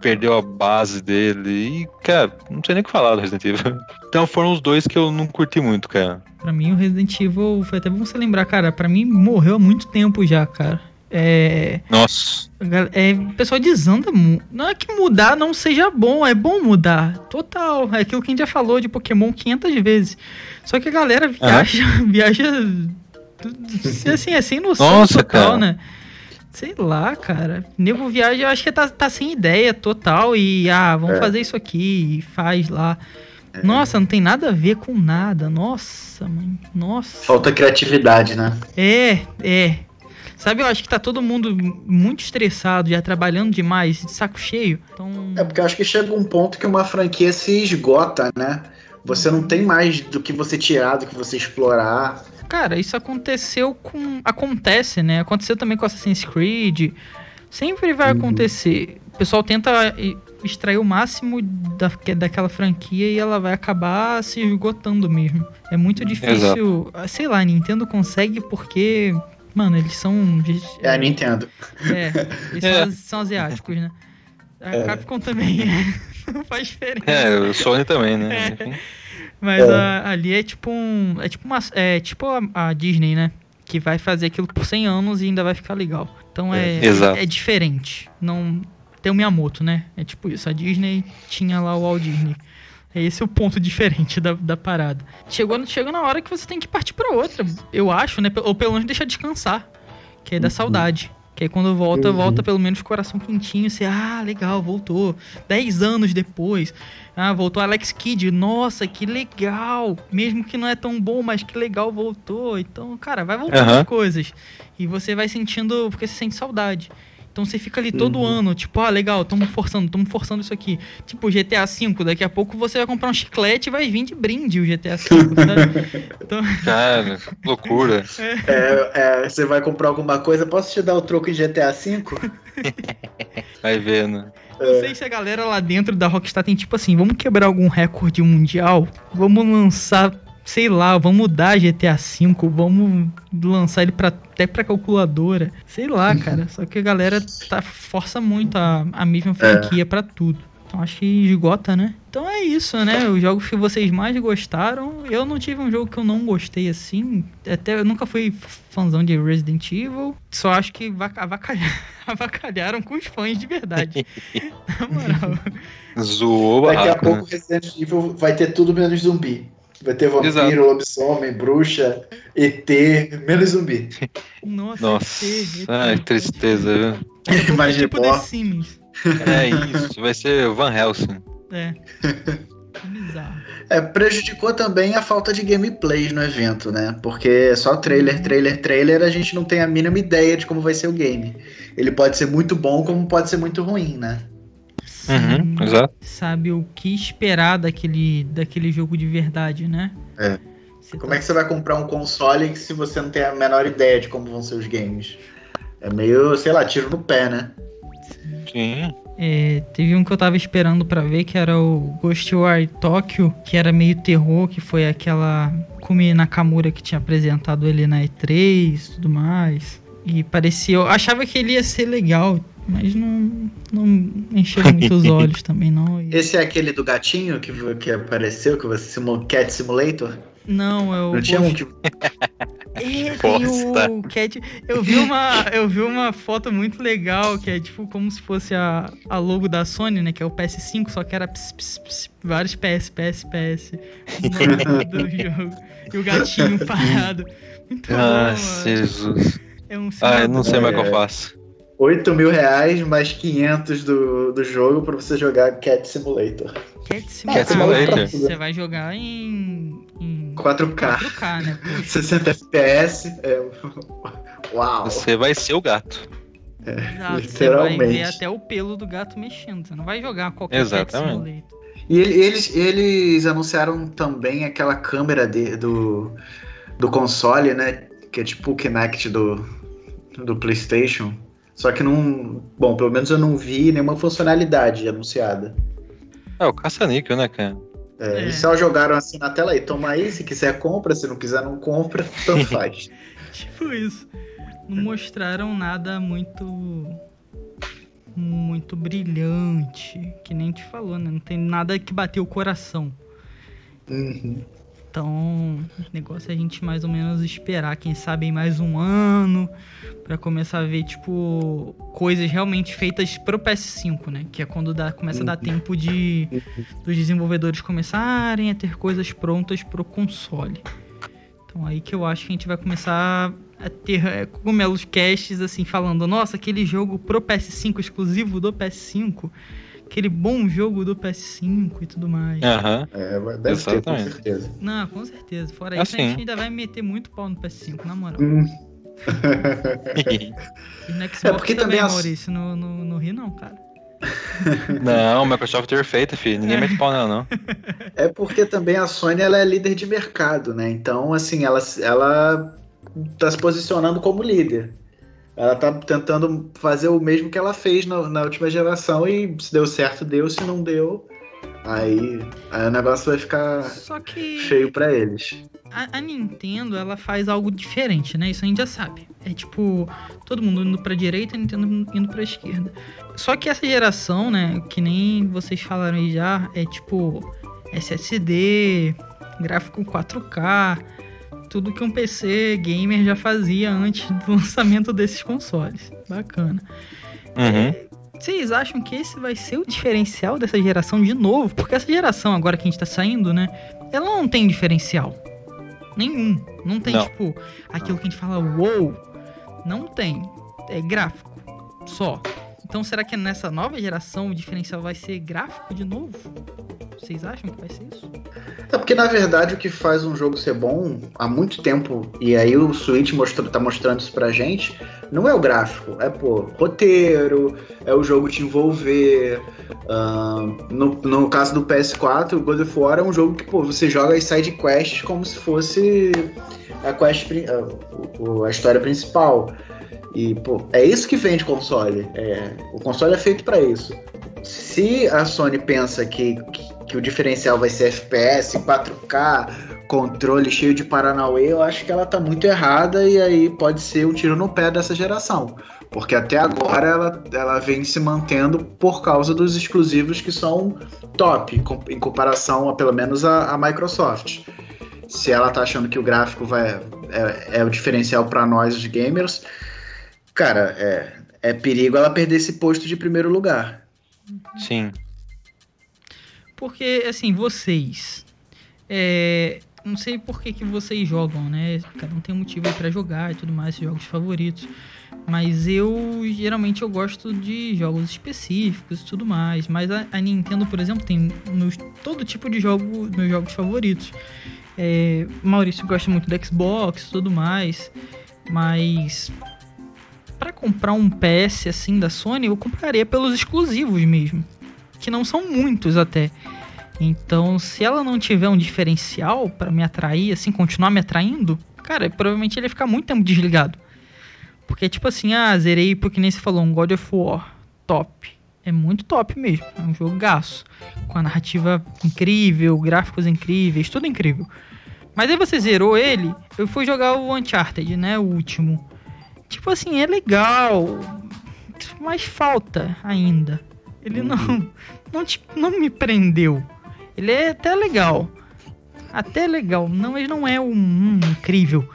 perdeu a base dele. E, cara, não sei nem o que falar do Resident Evil. Então foram os dois que eu não curti muito, cara. Pra mim, o Resident Evil foi até bom você lembrar, cara. Pra mim, morreu há muito tempo já, cara. É. Nossa. É, o pessoal desanda. Não é que mudar não seja bom, é bom mudar. Total. É aquilo que a gente já falou de Pokémon 500 vezes. Só que a galera viaja. Viaja. Assim, é sem noção Nossa, total, cara. né? Sei lá, cara. Nego Viagem, eu acho que tá, tá sem ideia total. E, ah, vamos é. fazer isso aqui e faz lá. É. Nossa, não tem nada a ver com nada. Nossa, mãe. Nossa. Falta criatividade, né? É, é. Sabe, eu acho que tá todo mundo muito estressado, já trabalhando demais, de saco cheio. Então... É porque eu acho que chega um ponto que uma franquia se esgota, né? Você não tem mais do que você tirar, do que você explorar. Cara, isso aconteceu com. Acontece, né? Aconteceu também com Assassin's Creed. Sempre vai Uhum. acontecer. O pessoal tenta extrair o máximo da, que- daquela franquia e ela vai acabar se esgotando mesmo. É muito difícil. ah, Sei lá, Nintendo consegue porque. Mano, eles são. É a Nintendo. É, eles É. São, são asiáticos, né? A É. Capcom também não faz diferença. É, o Sony também, né? Enfim. Mas É. a- ali é tipo um. É tipo uma. É tipo a, a Disney, né? Que vai fazer aquilo por 100 anos e ainda vai ficar legal. Então é, É, é diferente. Não. Tem o Miyamoto, né? É tipo isso. A Disney tinha lá o Walt Disney. É esse o ponto diferente da, da parada. Chegou, chegou na hora que você tem que partir pra outra. Eu acho, né? Ou pelo menos deixar descansar. Que é da saudade. Que aí quando volta, Uhum. volta pelo menos com o coração quentinho. Você, ah, legal, voltou. Dez anos depois. Ah, voltou Alex Kidd. Nossa, que legal. Mesmo que não é tão bom, mas que legal voltou. Então, cara, vai voltando Aham. as coisas. E você vai sentindo, porque você sente saudade. Então você fica ali todo Uhum. ano, tipo, ah, legal, tamo forçando, tamo forçando isso aqui. Tipo, GTA V, daqui a pouco você vai comprar um chiclete e vai vir de brinde o GTA V, sabe? Então, Cara, loucura. É, é, você vai comprar alguma coisa, posso te dar o troco em GTA V? Vai vendo. não sei se a galera lá dentro da Rockstar tem tipo assim, vamos quebrar algum recorde mundial, vamos lançar, sei lá, vamos mudar GTA V, vamos lançar ele pra, até pra calculadora, sei lá, cara. Só que a galera tá, força muito a, a mesma franquia pra tudo. Então acho que esgota, né? Então é isso, né? Os jogos que vocês mais gostaram. Eu não tive um jogo que eu não gostei assim. Até eu nunca fui fãzão de Resident Evil. Só acho que vaca- avacalha- avacalharam com os fãs de verdade. Na moral. Zoou Daqui a barraco, pouco né? Resident Evil vai ter tudo menos zumbi. Vai ter vampiro, Exato. lobisomem, bruxa, ET, menos zumbi. Nossa, Nossa, ET, ET. ai, que tristeza, viu? Imagina, tipo ó, The Sims. É isso, vai ser Van Helsing. É. Bizarro. É, prejudicou também a falta de gameplays no evento, né? Porque só trailer, trailer, trailer, a gente não tem a mínima ideia de como vai ser o game. Ele pode ser muito bom, como pode ser muito ruim, né? Uhum, exato. Sabe o que esperar daquele, daquele jogo de verdade, né? É. Você Como tá- é que você vai comprar um console se você não tem a menor ideia de como vão ser os games? É meio, sei lá, tiro no pé, né? Sim. É, teve um que eu tava esperando pra ver, que era o Ghostwire Tokyo, que era meio terror, que foi aquela Kumi Nakamura que tinha apresentado ele na E3 e tudo mais. E parecia. Eu achava que ele ia ser legal, mas não, não encheu muito os olhos também, não. E- Esse é aquele do gatinho que, que apareceu, que você simu- Cat Simulator? Não, é o. Não tinha um que. É, o Cat. Eu vi uma, eu vi uma foto muito legal que é tipo como se fosse a, a logo da Sony, né? Que é o PS5, só que era ps, ps, ps, vários PS, PS, PS do jogo. E o gatinho parado. Muito bom, Ah, mano. Jesus. É um Ah, eu não sei mais o que É. eu faço. 8 mil reais mais 500 do, do jogo pra você jogar Cat Simulator. Cat Cat Simulator. Simulator. Ah, Você vai jogar em, em 4K, 4K, né? Poxa. 60 FPS. É... Uau! Você vai ser o gato. Exato, você vai ver literalmente. até o pelo do gato mexendo. Você não vai jogar qualquer Cat Exatamente. Simulator. E ele- eles, eles anunciaram também aquela câmera de- do, do console, né? Que é tipo o Kinect do, do PlayStation. Só que não. Bom, pelo menos eu não vi nenhuma funcionalidade anunciada. É o caça-níquel, né, cara? É, É. Eles só jogaram assim na tela aí, toma aí, se quiser compra, se não quiser não compra, tanto faz. Tipo isso. Não mostraram nada muito. Muito brilhante. Que nem te falou, né? Não tem nada que bateu o coração. Uhum. Então, o negócio é a gente mais ou menos esperar, quem sabe, mais um ano. Pra começar a ver, tipo, coisas realmente feitas pro PS5, né? Que é quando dá, começa a dar tempo de dos desenvolvedores começarem a ter coisas prontas pro console. Então aí que eu acho que a gente vai começar a ter é, cogumelos casts assim falando, nossa, aquele jogo pro PS5 exclusivo do PS5, aquele bom jogo do PS5 e tudo mais. Aham. É, mas deve ter, com Exatamente. certeza. Não, com certeza. Fora isso, a Assim. gente ainda vai meter muito pau no PS5, na moral. Hum, E no Xbox É, porque também, também as- Maurício, no, no, no Rio não, cara. Não, Microsoft é perfeita, filho. Ninguém mete pau nela, não. É porque também a Sony ela é líder de mercado, né? Então, assim, ela, ela tá se posicionando como líder. Ela tá tentando fazer o mesmo que ela fez na, na última geração e se deu certo, deu. Se não deu, aí, aí o negócio vai ficar Só que feio pra eles. a, a Nintendo, ela faz algo diferente, né? Isso a gente já sabe. É tipo, todo mundo indo pra direita e a Nintendo indo pra esquerda. Só que essa geração, né, que nem vocês falaram aí já, é tipo SSD, gráfico 4K, tudo que um PC gamer já fazia antes do lançamento desses consoles. Bacana. Uhum. Vocês acham que esse vai ser o diferencial dessa geração de novo? Porque essa geração agora que a gente tá saindo, né? Ela não tem diferencial. Nenhum. Não tem, Não. tipo, aquilo que a gente fala, wow. Não tem. É gráfico. Só. Então será que nessa nova geração o diferencial vai ser gráfico de novo? Vocês acham que vai ser isso? É porque, na verdade, o que faz um jogo ser bom há muito tempo, e aí o Switch mostrou, tá mostrando isso pra gente, não é o gráfico, é, pô, roteiro, é o jogo te envolver. ahn, no, no caso do PS4, o God of War é um jogo que, pô, você joga as side quests como se fosse a, quest, a, a história principal. E, pô, é isso que vende console. É, o console é feito pra isso. Se a Sony pensa que, que, que o diferencial vai ser FPS, 4K, controle cheio de Paranauê, eu acho que ela tá muito errada e aí pode ser um tiro no pé dessa geração. Porque até agora ela, ela vem se mantendo por causa dos exclusivos que são top, com- em comparação a pelo menos a, a Microsoft. Se ela tá achando que o gráfico vai, é, é o diferencial para nós, os gamers, cara, é, é perigo ela perder esse posto de primeiro lugar. Sim. Porque, assim, vocês. É, não sei por que, que vocês jogam, né? Cada um tem um motivo aí pra jogar e tudo mais, jogos favoritos. Mas eu, geralmente, eu gosto de jogos específicos e tudo mais. Mas a, a Nintendo, por exemplo, tem meus, todo tipo de jogo, meus jogos favoritos. É, Maurício gosta muito do Xbox e tudo mais. Mas comprar um PS assim da Sony, eu compraria pelos exclusivos mesmo. Que não são muitos até. Então, se ela não tiver um diferencial pra me atrair, assim, continuar me atraindo, cara, provavelmente ele ia ficar muito tempo desligado. Porque, tipo assim, ah, zerei, porque nem você falou, um God of War, top. É muito top mesmo, é um jogo gaço. Com a narrativa incrível, gráficos incríveis, tudo incrível. Mas aí você zerou ele, eu fui jogar o Uncharted, né, o último. Tipo assim, é legal, mas falta ainda. Ele não, não, te- não me prendeu. Ele é até legal. Até legal. Não, mas não é um, um incrível.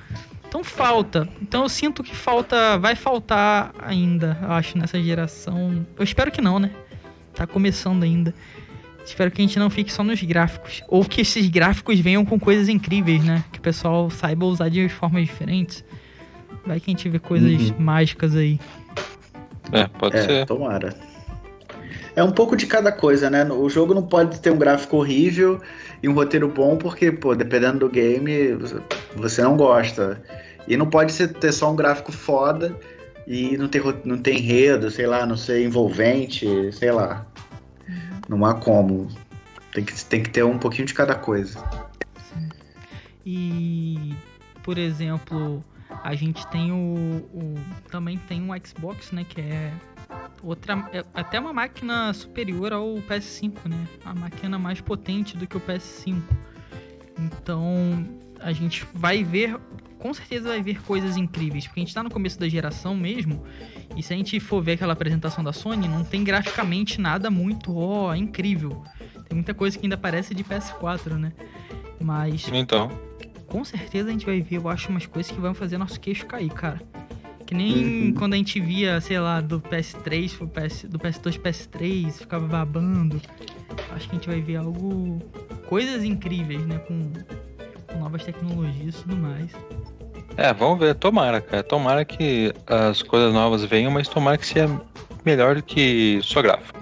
Então falta. Então eu sinto que falta. Vai faltar ainda, eu acho, nessa geração. Eu espero que não, né? Tá começando ainda. Espero que a gente não fique só nos gráficos. Ou que esses gráficos venham com coisas incríveis, né? Que o pessoal saiba usar de formas diferentes. Vai que a gente vê coisas Uhum. mágicas aí. É, pode É, ser. tomara. É um pouco de cada coisa, né? O jogo não pode ter um gráfico horrível e um roteiro bom, porque, pô, dependendo do game, você não gosta. E não pode ser, ter só um gráfico foda e não ter, não ter enredo, sei lá, não ser envolvente, sei lá. Não há como. Tem que, tem que ter um pouquinho de cada coisa. E, por exemplo, a gente tem o, o- também tem um Xbox, né, que é outra é até uma máquina superior ao PS5, né? A máquina mais potente do que o PS5. Então, a gente vai ver com certeza vai ver coisas incríveis, porque a gente tá no começo da geração mesmo, e se a gente for ver aquela apresentação da Sony, não tem graficamente nada muito, ó, incrível. Tem muita coisa que ainda parece de PS4, né? Mas Então. Com certeza a gente vai ver, eu acho, umas coisas que vão fazer nosso queixo cair, cara. Que nem Uhum. quando a gente via, sei lá, do PS3 pro PS, do PS2 pro PS3, ficava babando. Acho que a gente vai ver algo. coisas incríveis, né? Com, com novas tecnologias e tudo mais. É, vamos ver. Tomara, cara. Tomara que as coisas novas venham, mas tomara que seja melhor do que só gráfico.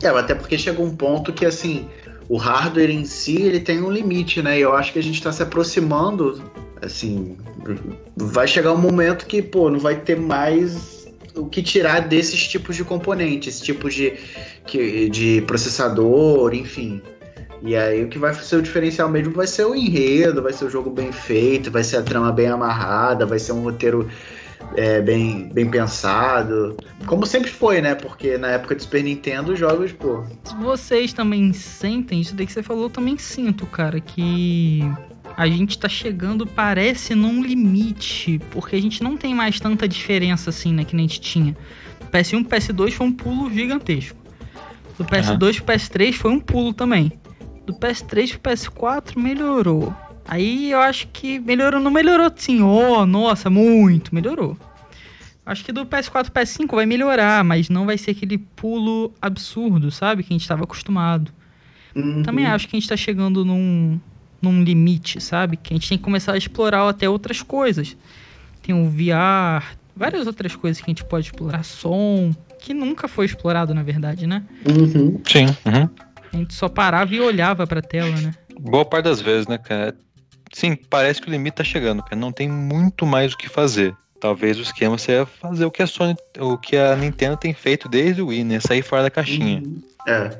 É, até porque chegou um ponto que, assim, o hardware em si, ele tem um limite, né? E eu acho que a gente tá se aproximando, assim, vai chegar um momento que, pô, não vai ter mais o que tirar desses tipos de componentes, esse tipo de, de processador, enfim. E aí o que vai ser o diferencial mesmo vai ser o enredo, vai ser o jogo bem feito, vai ser a trama bem amarrada, vai ser um roteiro é, bem, bem pensado. Como sempre foi, né? Porque na época do Super Nintendo os jogos, pô. Vocês também sentem isso daí que você falou, eu também sinto, cara, que a gente tá chegando, parece, num limite, porque a gente não tem mais tanta diferença assim, né, que nem a gente tinha. PS1 pro PS2 foi um pulo gigantesco. Do PS2 pro PS3 foi um pulo também. Do PS3 pro PS4 melhorou. Aí eu acho que melhorou, não melhorou sim, oh, nossa, muito, melhorou. Acho que do PS4 pro PS5 vai melhorar, mas não vai ser aquele pulo absurdo, sabe? Que a gente estava acostumado. Uhum. Também acho que a gente tá chegando num, num limite, sabe? Que a gente tem que começar a explorar até outras coisas. Tem o VR, várias outras coisas que a gente pode explorar. Som, que nunca foi explorado, na verdade, né? Uhum. Sim. uhum. A gente só parava e olhava pra tela, né? Boa parte das vezes, né, cara? Sim, parece que o limite tá chegando, cara. Não tem muito mais o que fazer. Talvez o esquema seja fazer o que a Sony, o que a Nintendo tem feito desde o Wii, né? Sair fora da caixinha. Uhum. É.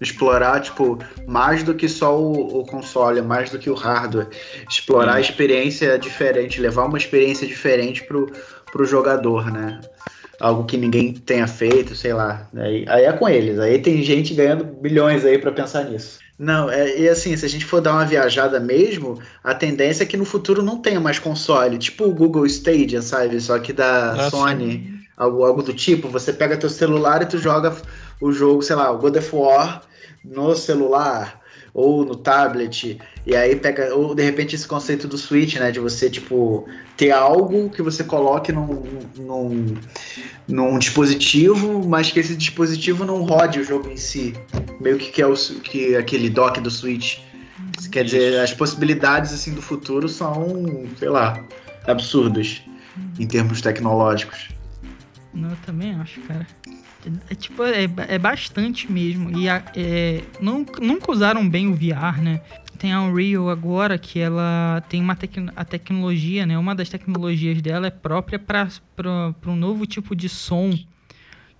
Explorar, tipo, mais do que só o, o console, mais do que o hardware. Explorar Sim. a experiência diferente, levar uma experiência diferente pro, pro jogador, né? Algo que ninguém tenha feito, sei lá. Aí, aí é com eles. Aí tem gente ganhando bilhões aí pra pensar nisso. Não, é, e assim, se a gente for dar uma viajada mesmo, a tendência é que no futuro não tenha mais console. Tipo o Google Stadia, sabe? Só que da Ah, Sony, algo, algo do tipo. Você pega teu celular e tu joga o jogo, sei lá, o God of War no celular ou no tablet. E aí pega, ou de repente esse conceito do Switch, né? De você, tipo, ter algo que você coloque num, num, num dispositivo, mas que esse dispositivo não rode o jogo em si. Meio que, que é o, que aquele dock do Switch. Quer dizer, as possibilidades assim do futuro são, sei lá, absurdas em termos tecnológicos. Não, eu também acho, cara. É tipo, é, é bastante mesmo. E é, não, nunca usaram bem o VR, né? Tem a Unreal agora que ela tem uma tec a tecnologia, né? Uma das tecnologias dela é própria para um novo tipo de som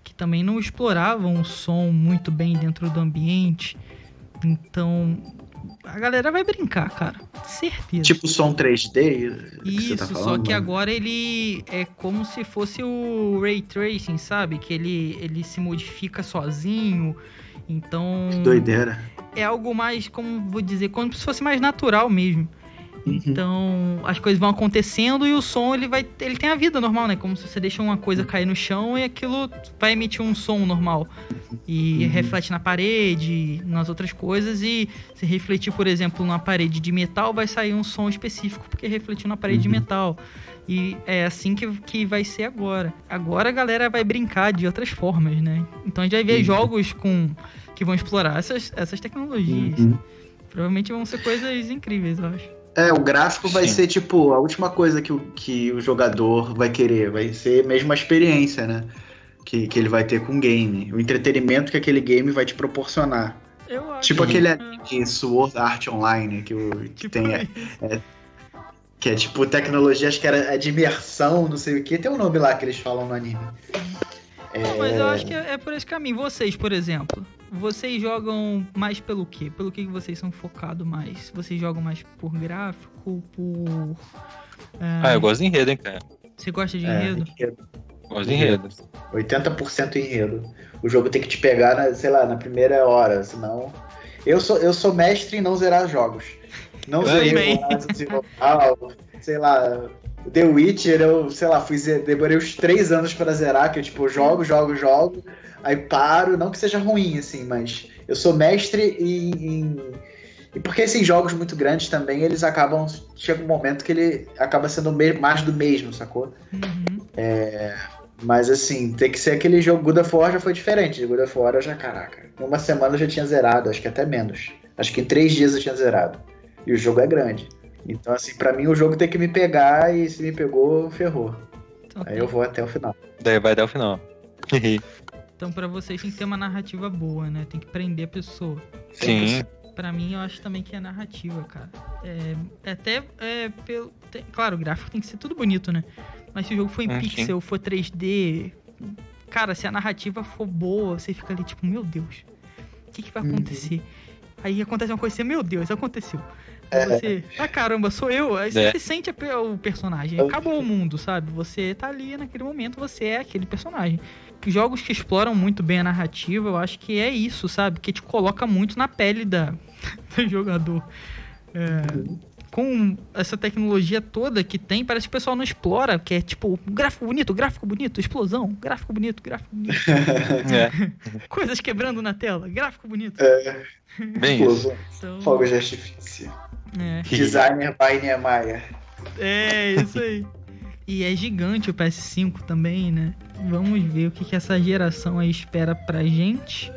que também não exploravam o som muito bem dentro do ambiente. Então, a galera vai brincar, cara. Certeza. Tipo som 3D. que você Isso, tá só falando, que né? agora ele é como se fosse o Ray Tracing, sabe? Que ele, ele se modifica sozinho. Então. Doideira. É algo mais, como vou dizer, como se fosse mais natural mesmo. Uhum. Então, as coisas vão acontecendo e o som ele vai. Ele tem a vida normal, né? Como se você deixa uma coisa cair no chão e aquilo vai emitir um som normal. E Uhum. reflete na parede, nas outras coisas. E se refletir, por exemplo, numa parede de metal, vai sair um som específico porque refletiu na parede de Uhum. metal. E é assim que, que vai ser agora. Agora a galera vai brincar de outras formas, né? Então a gente vai ver jogos com que vão explorar essas, essas tecnologias. Uhum. Provavelmente vão ser coisas incríveis, eu acho. É, o gráfico vai Sim. ser tipo a última coisa que o, que o jogador vai querer. Vai ser mesmo a experiência, né? Que, que ele vai ter com o game. O entretenimento que aquele game vai te proporcionar. Eu acho. Tipo que- aquele é, Sword Art Online, que, o, que tipo, tem. é, que é tipo tecnologia, acho que era de imersão, não sei o que. Tem um nome lá que eles falam no anime. Não, mas eu acho que é, é por esse caminho. Vocês, por exemplo, vocês jogam mais pelo quê? Pelo que vocês são focados mais? Vocês jogam mais por gráfico, por. é, Ah, eu gosto de enredo, hein, cara. Você gosta de É, enredo? enredo. Gosto de enredo. 80% enredo. O jogo tem que te pegar, na, sei lá, na primeira hora, senão. Eu sou, eu sou mestre em não zerar jogos. Não zerei o sei lá. The Witcher, eu, sei lá, fui, demorei uns três anos pra zerar, que eu, tipo, jogo, jogo, jogo, aí paro, não que seja ruim, assim, mas eu sou mestre em. em- e porque esses jogos muito grandes também, eles acabam. Chega um momento que ele acaba sendo mais do mesmo, sacou? Uhum. Mas assim, tem que ser aquele jogo. God of War já foi diferente. God of War eu já, caraca. Em uma semana eu já tinha zerado, acho que até menos. Acho que em três dias eu tinha zerado. E o jogo é grande. Então, assim, pra mim o jogo tem que me pegar e se me pegou, ferrou. Então, Aí eu vou até o final. Daí vai até o final. então, pra vocês tem que ter uma narrativa boa, né? Tem que prender a pessoa. Sim. Pra mim, eu acho também que é narrativa, cara. É, é até é, pelo. tem- claro, o gráfico tem que ser tudo bonito, né? Mas se o jogo for em Hum, sim. pixel, for 3D, cara, se a narrativa for boa, você fica ali tipo, meu Deus, o que, que vai Uhum. acontecer? Aí acontece uma coisa assim, meu Deus, aconteceu. Aí você, ah caramba, sou eu. Aí você É. se sente o personagem. Acabou o mundo, sabe? Você tá ali naquele momento, você é aquele personagem. Jogos que exploram muito bem a narrativa, eu acho que é isso, sabe? Que te coloca muito na pele da, do jogador. É, com essa tecnologia toda que tem, parece que o pessoal não explora, que é tipo, gráfico bonito, gráfico bonito, explosão, gráfico bonito, gráfico bonito, É, coisas quebrando na tela, gráfico bonito. bem isso. Explosão, Então, Fogos de artifício. é, Designer by Niemeyer. é, isso aí. E é gigante o PS5 também, né? Vamos ver o que, que essa geração aí espera pra gente.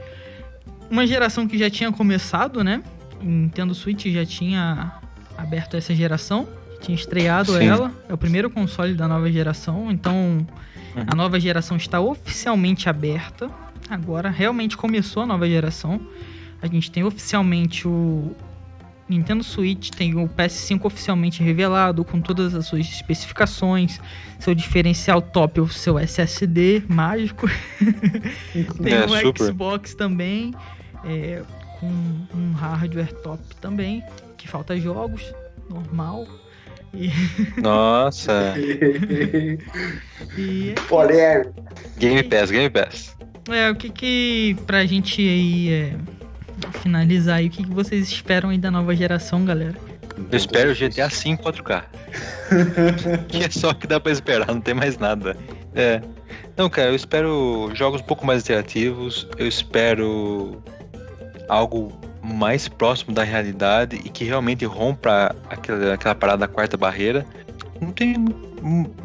Uma geração que já tinha começado, né? Nintendo Switch já tinha aberto essa geração, tinha estreado Sim. ela. É o primeiro console da nova geração, então a nova geração está oficialmente aberta. Agora realmente começou a nova geração. A gente tem oficialmente o Nintendo Switch, tem o PS5 oficialmente revelado com todas as suas especificações, seu diferencial top, o seu SSD mágico. tem É, o super. Xbox também, é, com um hardware top também, que falta jogos, normal. E, Nossa. e Polêmico. Game Pass, Game Pass. é, o que que pra gente aí é, finalizar aí, o que, que vocês esperam aí da nova geração, galera? Eu espero GTA V 4K. que é só o que dá pra esperar, não tem mais nada. É. Não, cara, eu espero jogos um pouco mais interativos. Eu espero algo mais próximo da realidade e que realmente rompa aquela, aquela parada da quarta barreira. Não tem.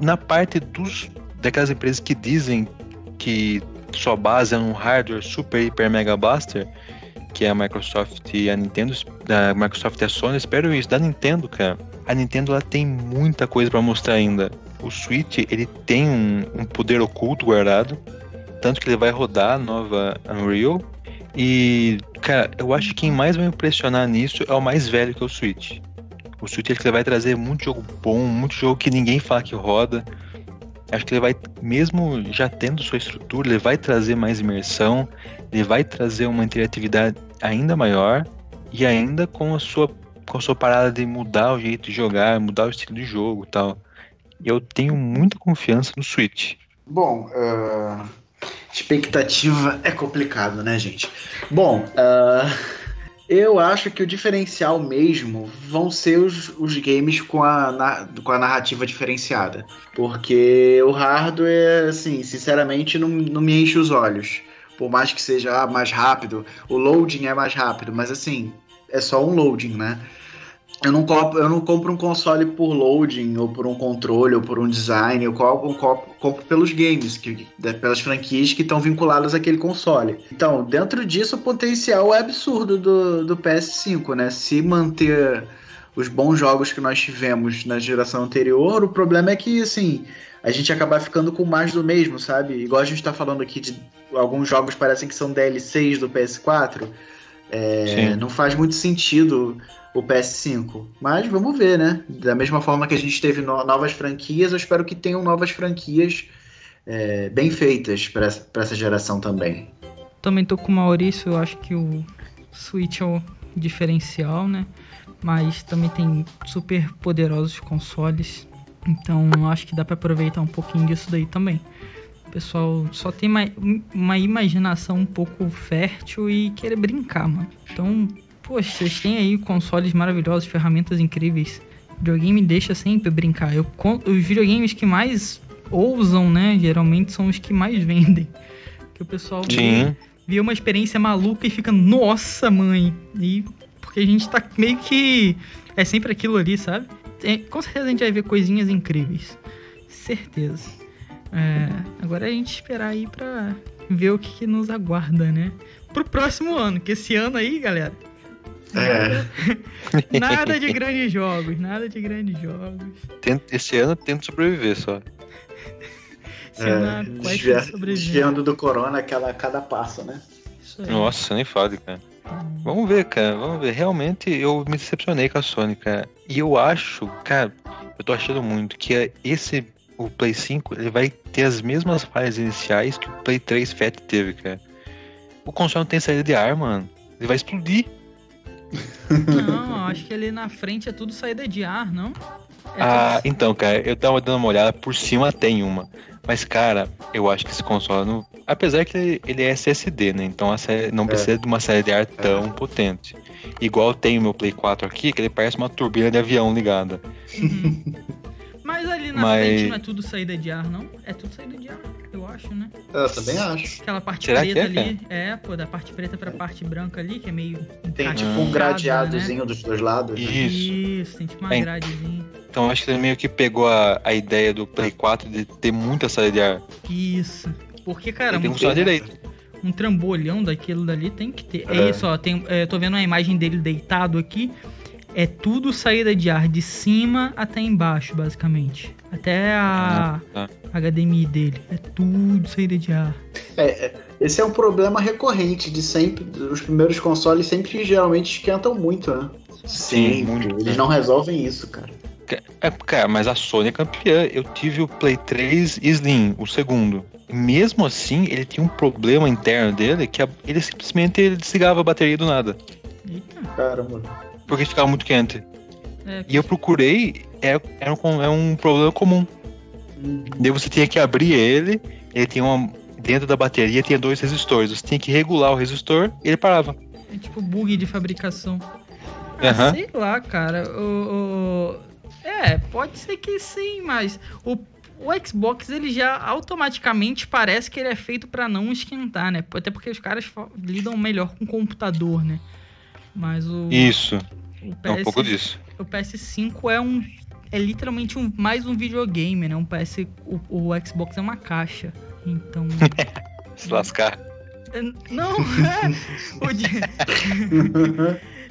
Na parte dos daquelas empresas que dizem que sua base é um hardware super, hiper, mega blaster, que a Microsoft e a Nintendo, da Microsoft e a Sony, espero isso. Da Nintendo, cara, a Nintendo ela tem muita coisa pra mostrar ainda. O Switch, ele tem um, um poder oculto guardado, tanto que ele vai rodar a nova Unreal. E, cara, eu acho que quem mais vai impressionar nisso é o mais velho que é o Switch. O Switch ele vai trazer muito jogo bom, muito jogo que ninguém fala que roda. Acho que ele vai, mesmo já tendo sua estrutura, ele vai trazer mais imersão, ele vai trazer uma interatividade ainda maior e ainda com a sua com a sua parada de mudar o jeito de jogar, mudar o estilo de jogo, tal. E eu tenho muita confiança no Switch. Bom, ah, expectativa é complicado, né, gente? Bom, ah, eu acho que o diferencial mesmo vão ser os, os games com a, na- com a narrativa diferenciada. Porque o hardware, assim, sinceramente, não, não me enche os olhos. Por mais que seja ah, mais rápido, o loading é mais rápido, mas assim, é só um loading, né? Eu não, compro, eu não compro um console por loading, ou por um controle, ou por um design. Eu compro, compro, compro pelos games, que, pelas franquias que estão vinculadas àquele console. Então, dentro disso, o potencial é absurdo do, do PS5, né? Se manter os bons jogos que nós tivemos na geração anterior, o problema é que, assim, a gente acabar ficando com mais do mesmo, sabe? Igual a gente tá falando aqui de alguns jogos parecem que são DLCs do PS4. É, não faz muito sentido o PS5. Mas vamos ver, né? Da mesma forma que a gente teve no- novas franquias, eu espero que tenham novas franquias é, bem feitas para essa, geração também. Também tô com o Maurício, eu acho que o Switch é o diferencial, né? Mas também tem super poderosos consoles. Então acho que dá pra aproveitar um pouquinho disso daí também. O pessoal só tem uma, uma imaginação um pouco fértil e querer brincar, mano. Então, poxa, vocês têm aí consoles maravilhosos, ferramentas incríveis. Videogame deixa sempre brincar. Eu, os videogames que mais ousam, né? Geralmente são os que mais vendem. Que o pessoal vê- Sim. vê uma experiência maluca e fica, nossa, mãe. E porque a gente tá meio que. É sempre aquilo ali, sabe? É, com certeza a gente vai ver coisinhas incríveis. Certeza. É, agora é a gente esperar aí pra ver o que, que nos aguarda, né? Pro próximo ano, que esse ano aí, galera. É. Nada de grandes jogos, nada de grandes jogos. Tento- Esse ano tento sobreviver só. É desvia- desviando do corona aquela, cada passo, né? Isso aí. Nossa, nem fale, cara. Vamos ver, cara. Vamos ver. Realmente eu me decepcionei com a Sony, cara. E eu acho, cara, eu tô achando muito que é esse o Play 5 ele vai ter as mesmas falhas iniciais que o Play 3 Fat teve, cara. O console não tem saída de ar, mano. Ele vai explodir. Não, acho que ali na frente é tudo saída de ar, não? É ah, tudo- então, cara, eu tava dando uma olhada, por cima tem uma. Mas, cara, eu acho que esse console não. Apesar que ele- é SSD, né? Então não precisa de uma saída de ar tão potente. Igual tem o meu Play 4 aqui, que ele parece uma turbina de avião ligada. Uhum. Mas ali na Mas- frente não é tudo saída de ar, não? É tudo saída de ar, eu acho, né? Eu também acho. Aquela parte Será preta é, ali. É, pô, da parte preta pra parte branca ali, que é meio. Tem tipo um gradeadozinho Né? dos dois lados. né? Isso. Isso, tem tipo uma É. gradezinha. Então acho que ele meio que pegou a, a ideia do Play 4 de ter muita saída de ar. Isso. Porque, cara, ele tem um, que funcionar direito. um trambolhão daquilo dali tem que ter. É, É. isso, ó. Tem, é, tô vendo a imagem dele deitado aqui. É tudo saída de ar de cima até embaixo, basicamente. Até a Ah, tá. HDMI dele. É tudo saída de ar. É, é, esse é um problema recorrente de sempre. Os primeiros consoles sempre geralmente esquentam muito, né? Sim, muito. Eles não resolvem isso, cara. É, cara, mas a Sony é campeã. Eu tive o Play 3 Slim, o segundo. E mesmo assim, ele tinha um problema interno dele que ele simplesmente ele desligava a bateria do nada. Eita. Caramba. Porque ficava muito quente. É, E eu procurei, é, é, um, é um problema comum. Uhum. Daí você tinha que abrir ele, ele tinha uma. Dentro da bateria tinha dois resistores. Você tinha que regular o resistor e ele parava. é tipo bug de fabricação. Ah, Aham. Sei lá, cara. O, o- É, pode ser que sim, mas o, o Xbox ele já automaticamente parece que ele é feito pra não esquentar, né? Até porque os caras lidam melhor com o computador, né? Mas o, Isso, o, é um PS, pouco disso. o PS5 é um é literalmente um, mais um videogame, né? Um PS o, o Xbox é uma caixa. Então, Se lascar. é- não, é o de-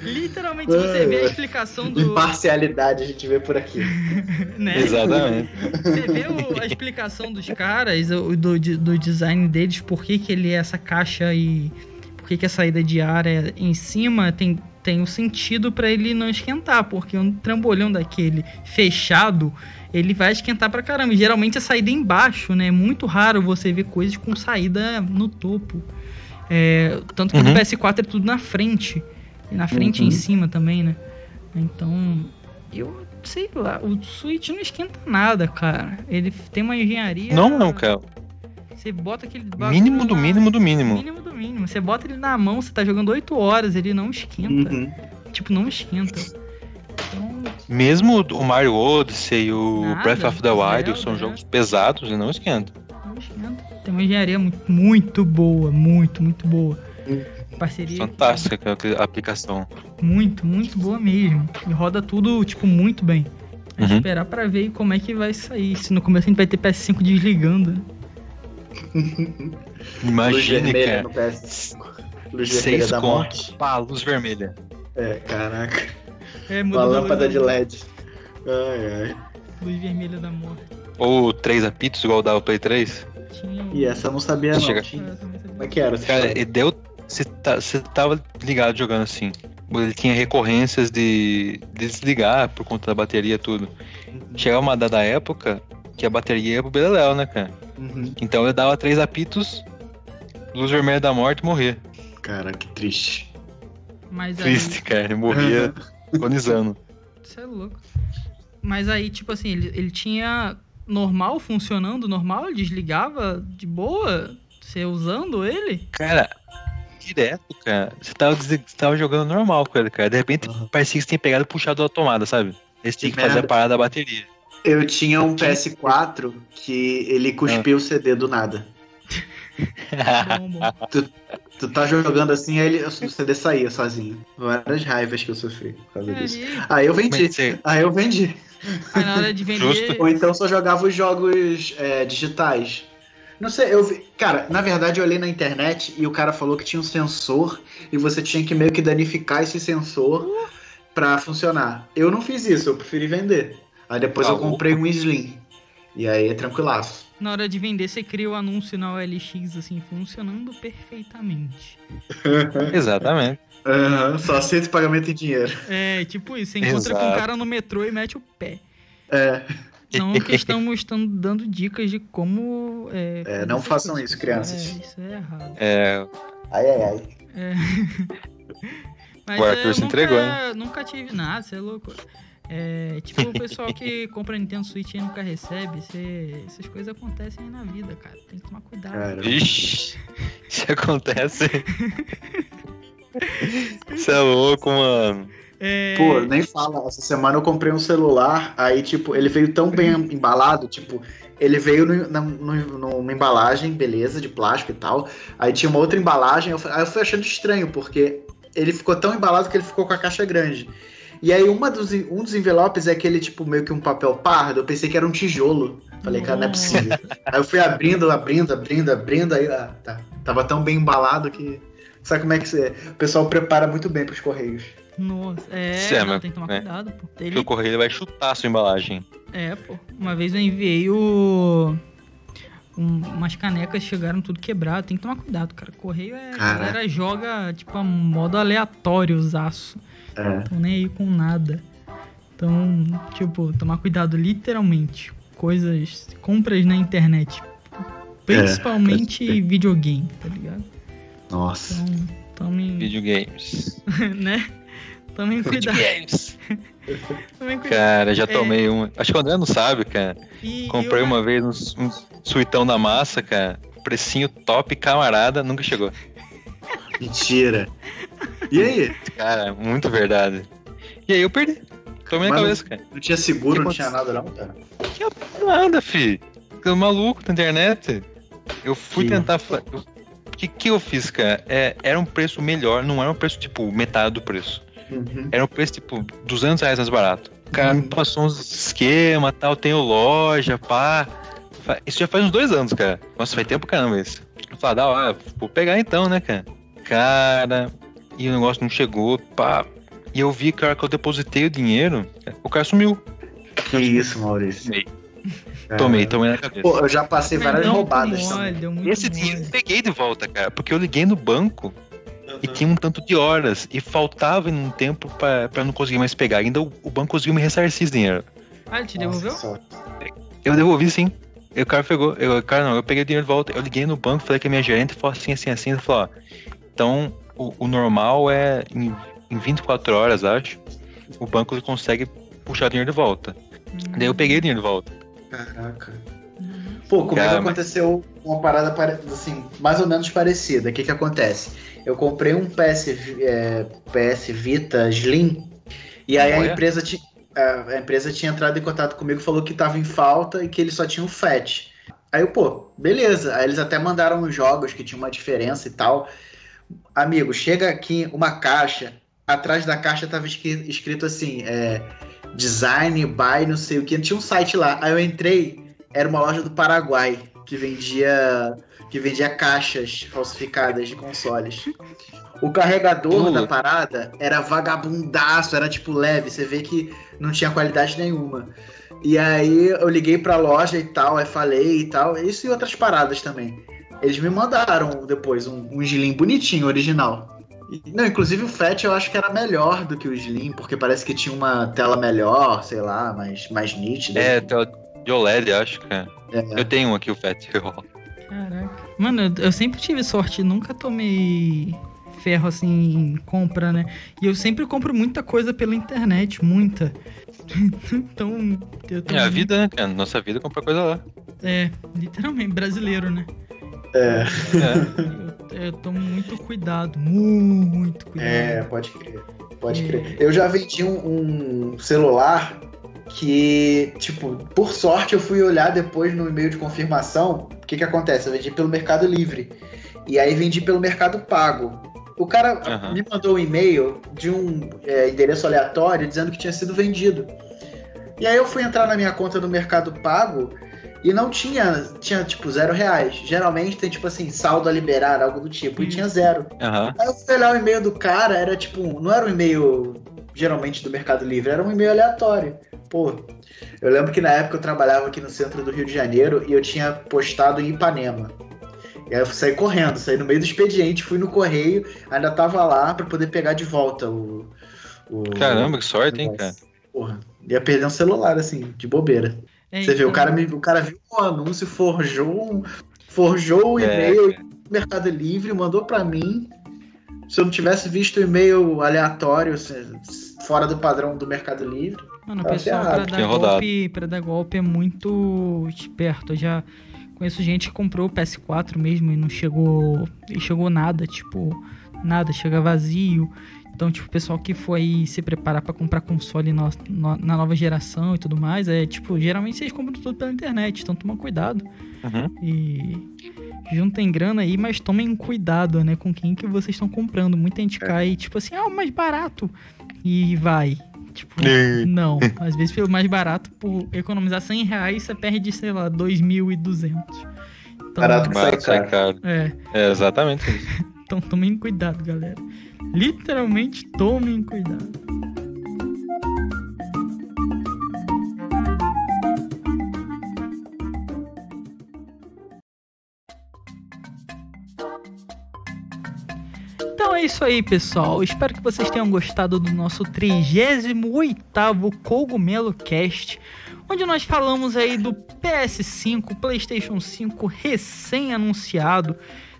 Literalmente você vê a explicação do. Imparcialidade a gente vê por aqui. né? Exatamente. Você vê o- a explicação dos caras, o- do, de- do design deles, por que, que ele é essa caixa e que, que a saída de ar é em cima, tem, tem um sentido pra ele não esquentar, porque um trambolhão daquele fechado, ele vai esquentar pra caramba. Geralmente a saída é embaixo, né? É muito raro você ver coisas com saída no topo. É, tanto que no Uhum. PS4 é tudo na frente. E na frente e em Uhum. cima também, né? Então, eu sei lá, o Switch não esquenta nada, cara. Ele tem uma engenharia. Não, não, cara. Você bota aquele. bagulho Mínimo do na- mínimo do mínimo. Mínimo do mínimo. Você bota ele na mão, você tá jogando 8 horas, ele não esquenta. Uhum. Tipo, não esquenta. Então, Mesmo o Mario Odyssey e o Nada, Breath of the Wild são né? jogos pesados e não esquentam. não esquenta. Tem uma engenharia muito, muito boa, muito, muito boa. Parceria. Fantástica aquela aplicação. Muito, muito boa mesmo. E roda tudo, tipo, muito bem. É Uhum. esperar pra ver como é que vai sair. Se no começo a gente vai ter PS5 desligando. Luz Imagine, vermelha no cara. PS5. Luz vermelha Seis da morte. contos. Pá, luz vermelha. É, caraca. É, Uma lâmpada de LED. Ai, ai. Luz vermelha da morte. Ou três apitos, igual dava o Play 3. Tinha E essa eu não sabia não. Chega. Tinha-. Como é que era? Cara, ele deu. Você tá, tava ligado jogando assim. Ele tinha recorrências de, de desligar por conta da bateria e tudo. Chegava uma dada época que a bateria ia pro Beleléu, né, cara? Uhum. Então ele dava três apitos, luz vermelha da morte e morria. Cara, que triste. Mas Triste, cara. Ele morria agonizando. aí. Isso é louco. Mas aí, tipo assim, ele, ele tinha normal funcionando, normal, ele desligava de boa, você usando ele? Cara, direto, cara. Você tava, você tava jogando normal com ele, cara. De repente Aham. parecia que você tinha pegado e puxado da tomada, sabe? Eles tinham que Que fazer a parada da bateria. Eu tinha um PS4 que ele cuspiu o CD do nada. Bom. Tu tá jogando assim, aí ele, o CD saía sozinho. Várias raivas que eu sofri por causa disso. aí? Eu vendi. Aí eu vendi. Aí na hora de vender. Ou então só jogava os jogos é, digitais. Não sei, eu vi. Cara, na verdade eu olhei na internet e o cara falou que tinha um sensor e você tinha que meio que danificar esse sensor pra funcionar. Eu não fiz isso, eu preferi vender. Aí depois Tá eu comprei um Slim. E aí é tranquilaço. Na hora de vender, você cria o anúncio na OLX, assim, funcionando perfeitamente. Exatamente. Aham, só aceito pagamento em dinheiro. É, tipo isso, você encontra com Exato. um cara no metrô e mete o pé. É. Não que estamos dando dicas de como. É, É, não façam coisas. isso, crianças. É, isso é errado. É, Ai, ai, ai. É. Mas O Arthur eu se nunca, entregou, hein? nunca tive nada, você é louco. É, tipo, o pessoal que compra Nintendo Switch e nunca recebe, cê- essas coisas acontecem aí na vida, cara. Tem que tomar cuidado. Cara. Ixi, isso acontece. Você é louco, mano. É, Pô, nem fala. Essa semana eu comprei um celular, aí, tipo, ele veio tão bem embalado, tipo, ele veio no- na- no- numa embalagem, beleza, de plástico e tal. Aí tinha uma outra embalagem, eu, aí eu fui achando estranho, porque ele ficou tão embalado que ele ficou com a caixa grande. E aí uma dos, um dos envelopes é aquele, tipo, meio que um papel pardo, eu pensei que era um tijolo. Falei, cara, não é possível. Aí eu fui abrindo, abrindo, abrindo, abrindo, aí ah, tá. Tava tão bem embalado que. Sabe como é que você. O pessoal prepara muito bem pros correios. Nossa, é, Cê é, não, mas- tem que tomar é. cuidado, pô. Porque Ele, o correio vai chutar a sua embalagem. é, pô. Uma vez eu enviei o. um- umas canecas chegaram tudo quebrado. Tem que tomar cuidado, cara. Correio é. A Caraca. galera joga, tipo, a modo aleatório os aços. É. Tô nem aí com nada. Então, tipo, tomar cuidado literalmente. Coisas. Compras na internet. Principalmente pode videogame, tá ligado? Nossa. Então, tomem. Videogames. né? Tomem cuidado. Videogames. Tomem cuidado. Cara, já É. tomei uma. Acho que o André não sabe, cara. E- Comprei e uma vez um, um suitão da massa, cara. Precinho top, camarada, nunca chegou. Mentira. E aí? Cara, muito verdade. E aí eu perdi. Tomei na Mas não- cabeça, cara. Não tinha seguro, não tinha nada não, cara. Que nada, fi. Tô maluco na internet. Eu fui Sim. tentar. O que, que eu fiz, cara? É, era um preço melhor, não era um preço tipo metade do preço. Uhum. Era um preço tipo 200 reais mais barato. O cara me Hum. passou uns esquema tal, tenho loja, pá. Isso já faz uns dois anos, cara. Nossa, faz tempo caramba isso. Eu falei, ó, vou pegar então, né, cara? Cara, e o negócio não chegou, pá. E eu vi, cara, que eu depositei o dinheiro, o cara sumiu. Que isso, Maurício. Tomei, É. tomei, tomei na cabeça. Pô, eu já passei várias muito roubadas mole, também. Esse mole. dinheiro eu peguei de volta, cara, porque eu liguei no banco e tinha um tanto de horas e faltava um tempo pra, pra não conseguir mais pegar. Ainda o, o banco conseguiu me ressarcir esse dinheiro. Ah, ele te devolveu? Eu devolvi sim. E o cara pegou. Eu, cara, não, eu peguei o dinheiro de volta. Eu liguei no banco, falei que a minha gerente falou assim, assim, assim. Ela falou, ó. Então, o, o normal é em, em 24 horas, acho. O banco consegue puxar o dinheiro de volta. Daí eu peguei o dinheiro de volta. Caraca. Uhum. Pô, comigo Cara, aconteceu uma parada pare- assim, mais ou menos parecida. O que que acontece? Eu comprei um PS, é, PS Vita Slim e aí a empresa, ti- a, a empresa tinha entrado em contato comigo, falou que tava em falta e que ele só tinha o FAT. Aí eu, pô, beleza. Aí eles até mandaram os jogos que tinha uma diferença e tal. Amigo, chega aqui uma caixa, atrás da caixa tava escrito assim, é, design, buy, não sei o que, tinha um site lá. Aí eu entrei, era uma loja do Paraguai que vendia que vendia caixas falsificadas de consoles. O carregador Pula. da parada era vagabundaço, era tipo leve, você vê que não tinha qualidade nenhuma. E aí eu liguei pra loja e tal, aí falei e tal, isso e outras paradas também. Eles me mandaram depois um, um Slim bonitinho, original. Não, inclusive o FAT eu acho que era melhor do que o Slim, porque parece que tinha uma tela melhor, sei lá, mais, mais nítida. É, tela de OLED, acho, cara. É. Eu tenho um aqui, o FAT. Caraca. Mano, eu, sempre tive sorte, nunca tomei ferro assim em compra, né? E eu sempre compro muita coisa pela internet, muita. então, eu tô É a vida, né, cara? Nossa vida compra coisa lá. É, literalmente, brasileiro, né? É, É. Eu, eu tomo muito cuidado, muito cuidado. é, pode crer. Pode É. crer. Eu já vendi um, um celular que, tipo, por sorte eu fui olhar depois no e-mail de confirmação. O que que acontece? Eu vendi pelo Mercado Livre. E aí vendi pelo Mercado Pago. O cara Aham. me mandou um e-mail de um é, endereço aleatório dizendo que tinha sido vendido. E aí eu fui entrar na minha conta no Mercado Pago e não tinha, tinha tipo zero reais. Geralmente tem tipo assim, saldo a liberar, algo do tipo, e Isso. tinha zero. Aham. Aí eu fui olhar o e-mail do cara, era tipo, não era um e-mail geralmente do Mercado Livre, era um e-mail aleatório. Pô, eu lembro que na época eu trabalhava aqui no centro do Rio de Janeiro e eu tinha postado em Ipanema. E aí eu saí correndo, saí no meio do expediente, fui no correio, ainda tava lá pra poder pegar de volta o. o Caramba, que sorte, hein, cara? Porra, ia perder um celular assim, de bobeira. É, Você vê, o então- cara, me- o cara viu um anúncio, forjou, forjou o É, e-mail do Mercado Livre, mandou pra mim. Se eu não tivesse visto o e-mail aleatório, se- fora do padrão do Mercado Livre. Mano, o pessoal pra dar, golpe, pra dar golpe é muito esperto. Eu já conheço gente que comprou o PS4 mesmo e não chegou. E chegou nada, tipo, nada, chega vazio. Então, tipo, o pessoal que foi se preparar pra comprar console no- no- na nova geração e tudo mais, é tipo, geralmente vocês compram tudo pela internet, então toma cuidado. Uhum. E juntem grana aí, mas tomem cuidado, né, com quem que vocês estão comprando. Muita gente É. cai, tipo assim, ah, o mais barato. E vai. Tipo, É. não. Às vezes pelo mais barato, por economizar 100 reais, você perde, sei lá, 2.200. Então, Barato sai Barato sai caro. caro. É, É exatamente isso. então tomem cuidado, galera. Literalmente tomem cuidado. Então é isso aí, pessoal. Espero que vocês tenham gostado do nosso 38º Cogumelo Cast, onde nós falamos aí do PS5, PlayStation 5 recém-anunciado.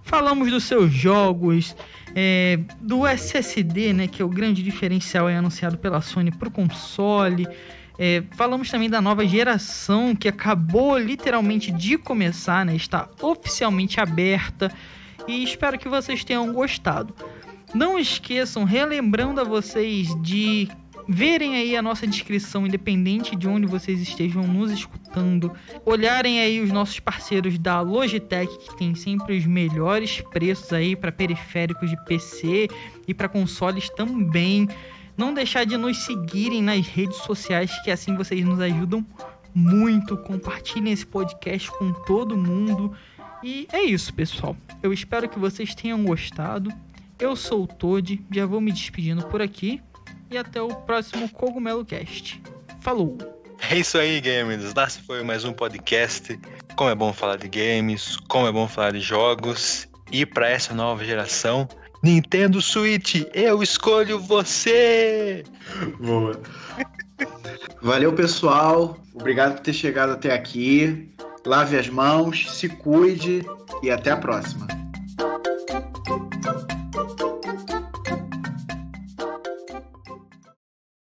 Falamos dos seus jogos, é, do SSD, né, que é o grande diferencial aí anunciado pela Sony para o console. É, falamos também da nova geração que acabou literalmente de começar, né, está oficialmente aberta e espero que vocês tenham gostado. Não esqueçam, relembrando a vocês de verem aí a nossa descrição, independente de onde vocês estejam nos escutando, olharem aí os nossos parceiros da Logitech, que tem sempre os melhores preços aí para periféricos de PC e para consoles também. Não deixar de nos seguirem nas redes sociais, que assim vocês nos ajudam muito. Compartilhem esse podcast com todo mundo. E é isso, pessoal. Eu espero que vocês tenham gostado. Eu sou o Toad, já vou me despedindo por aqui e até o próximo Cogumelo Cast. Falou! É isso aí, gamers. Lá se foi mais um podcast. Como é bom falar de games, como é bom falar de jogos. E para essa nova geração, Nintendo Switch, eu escolho você! Boa. Valeu, pessoal. Obrigado por ter chegado até aqui. Lave as mãos, se cuide e até a próxima.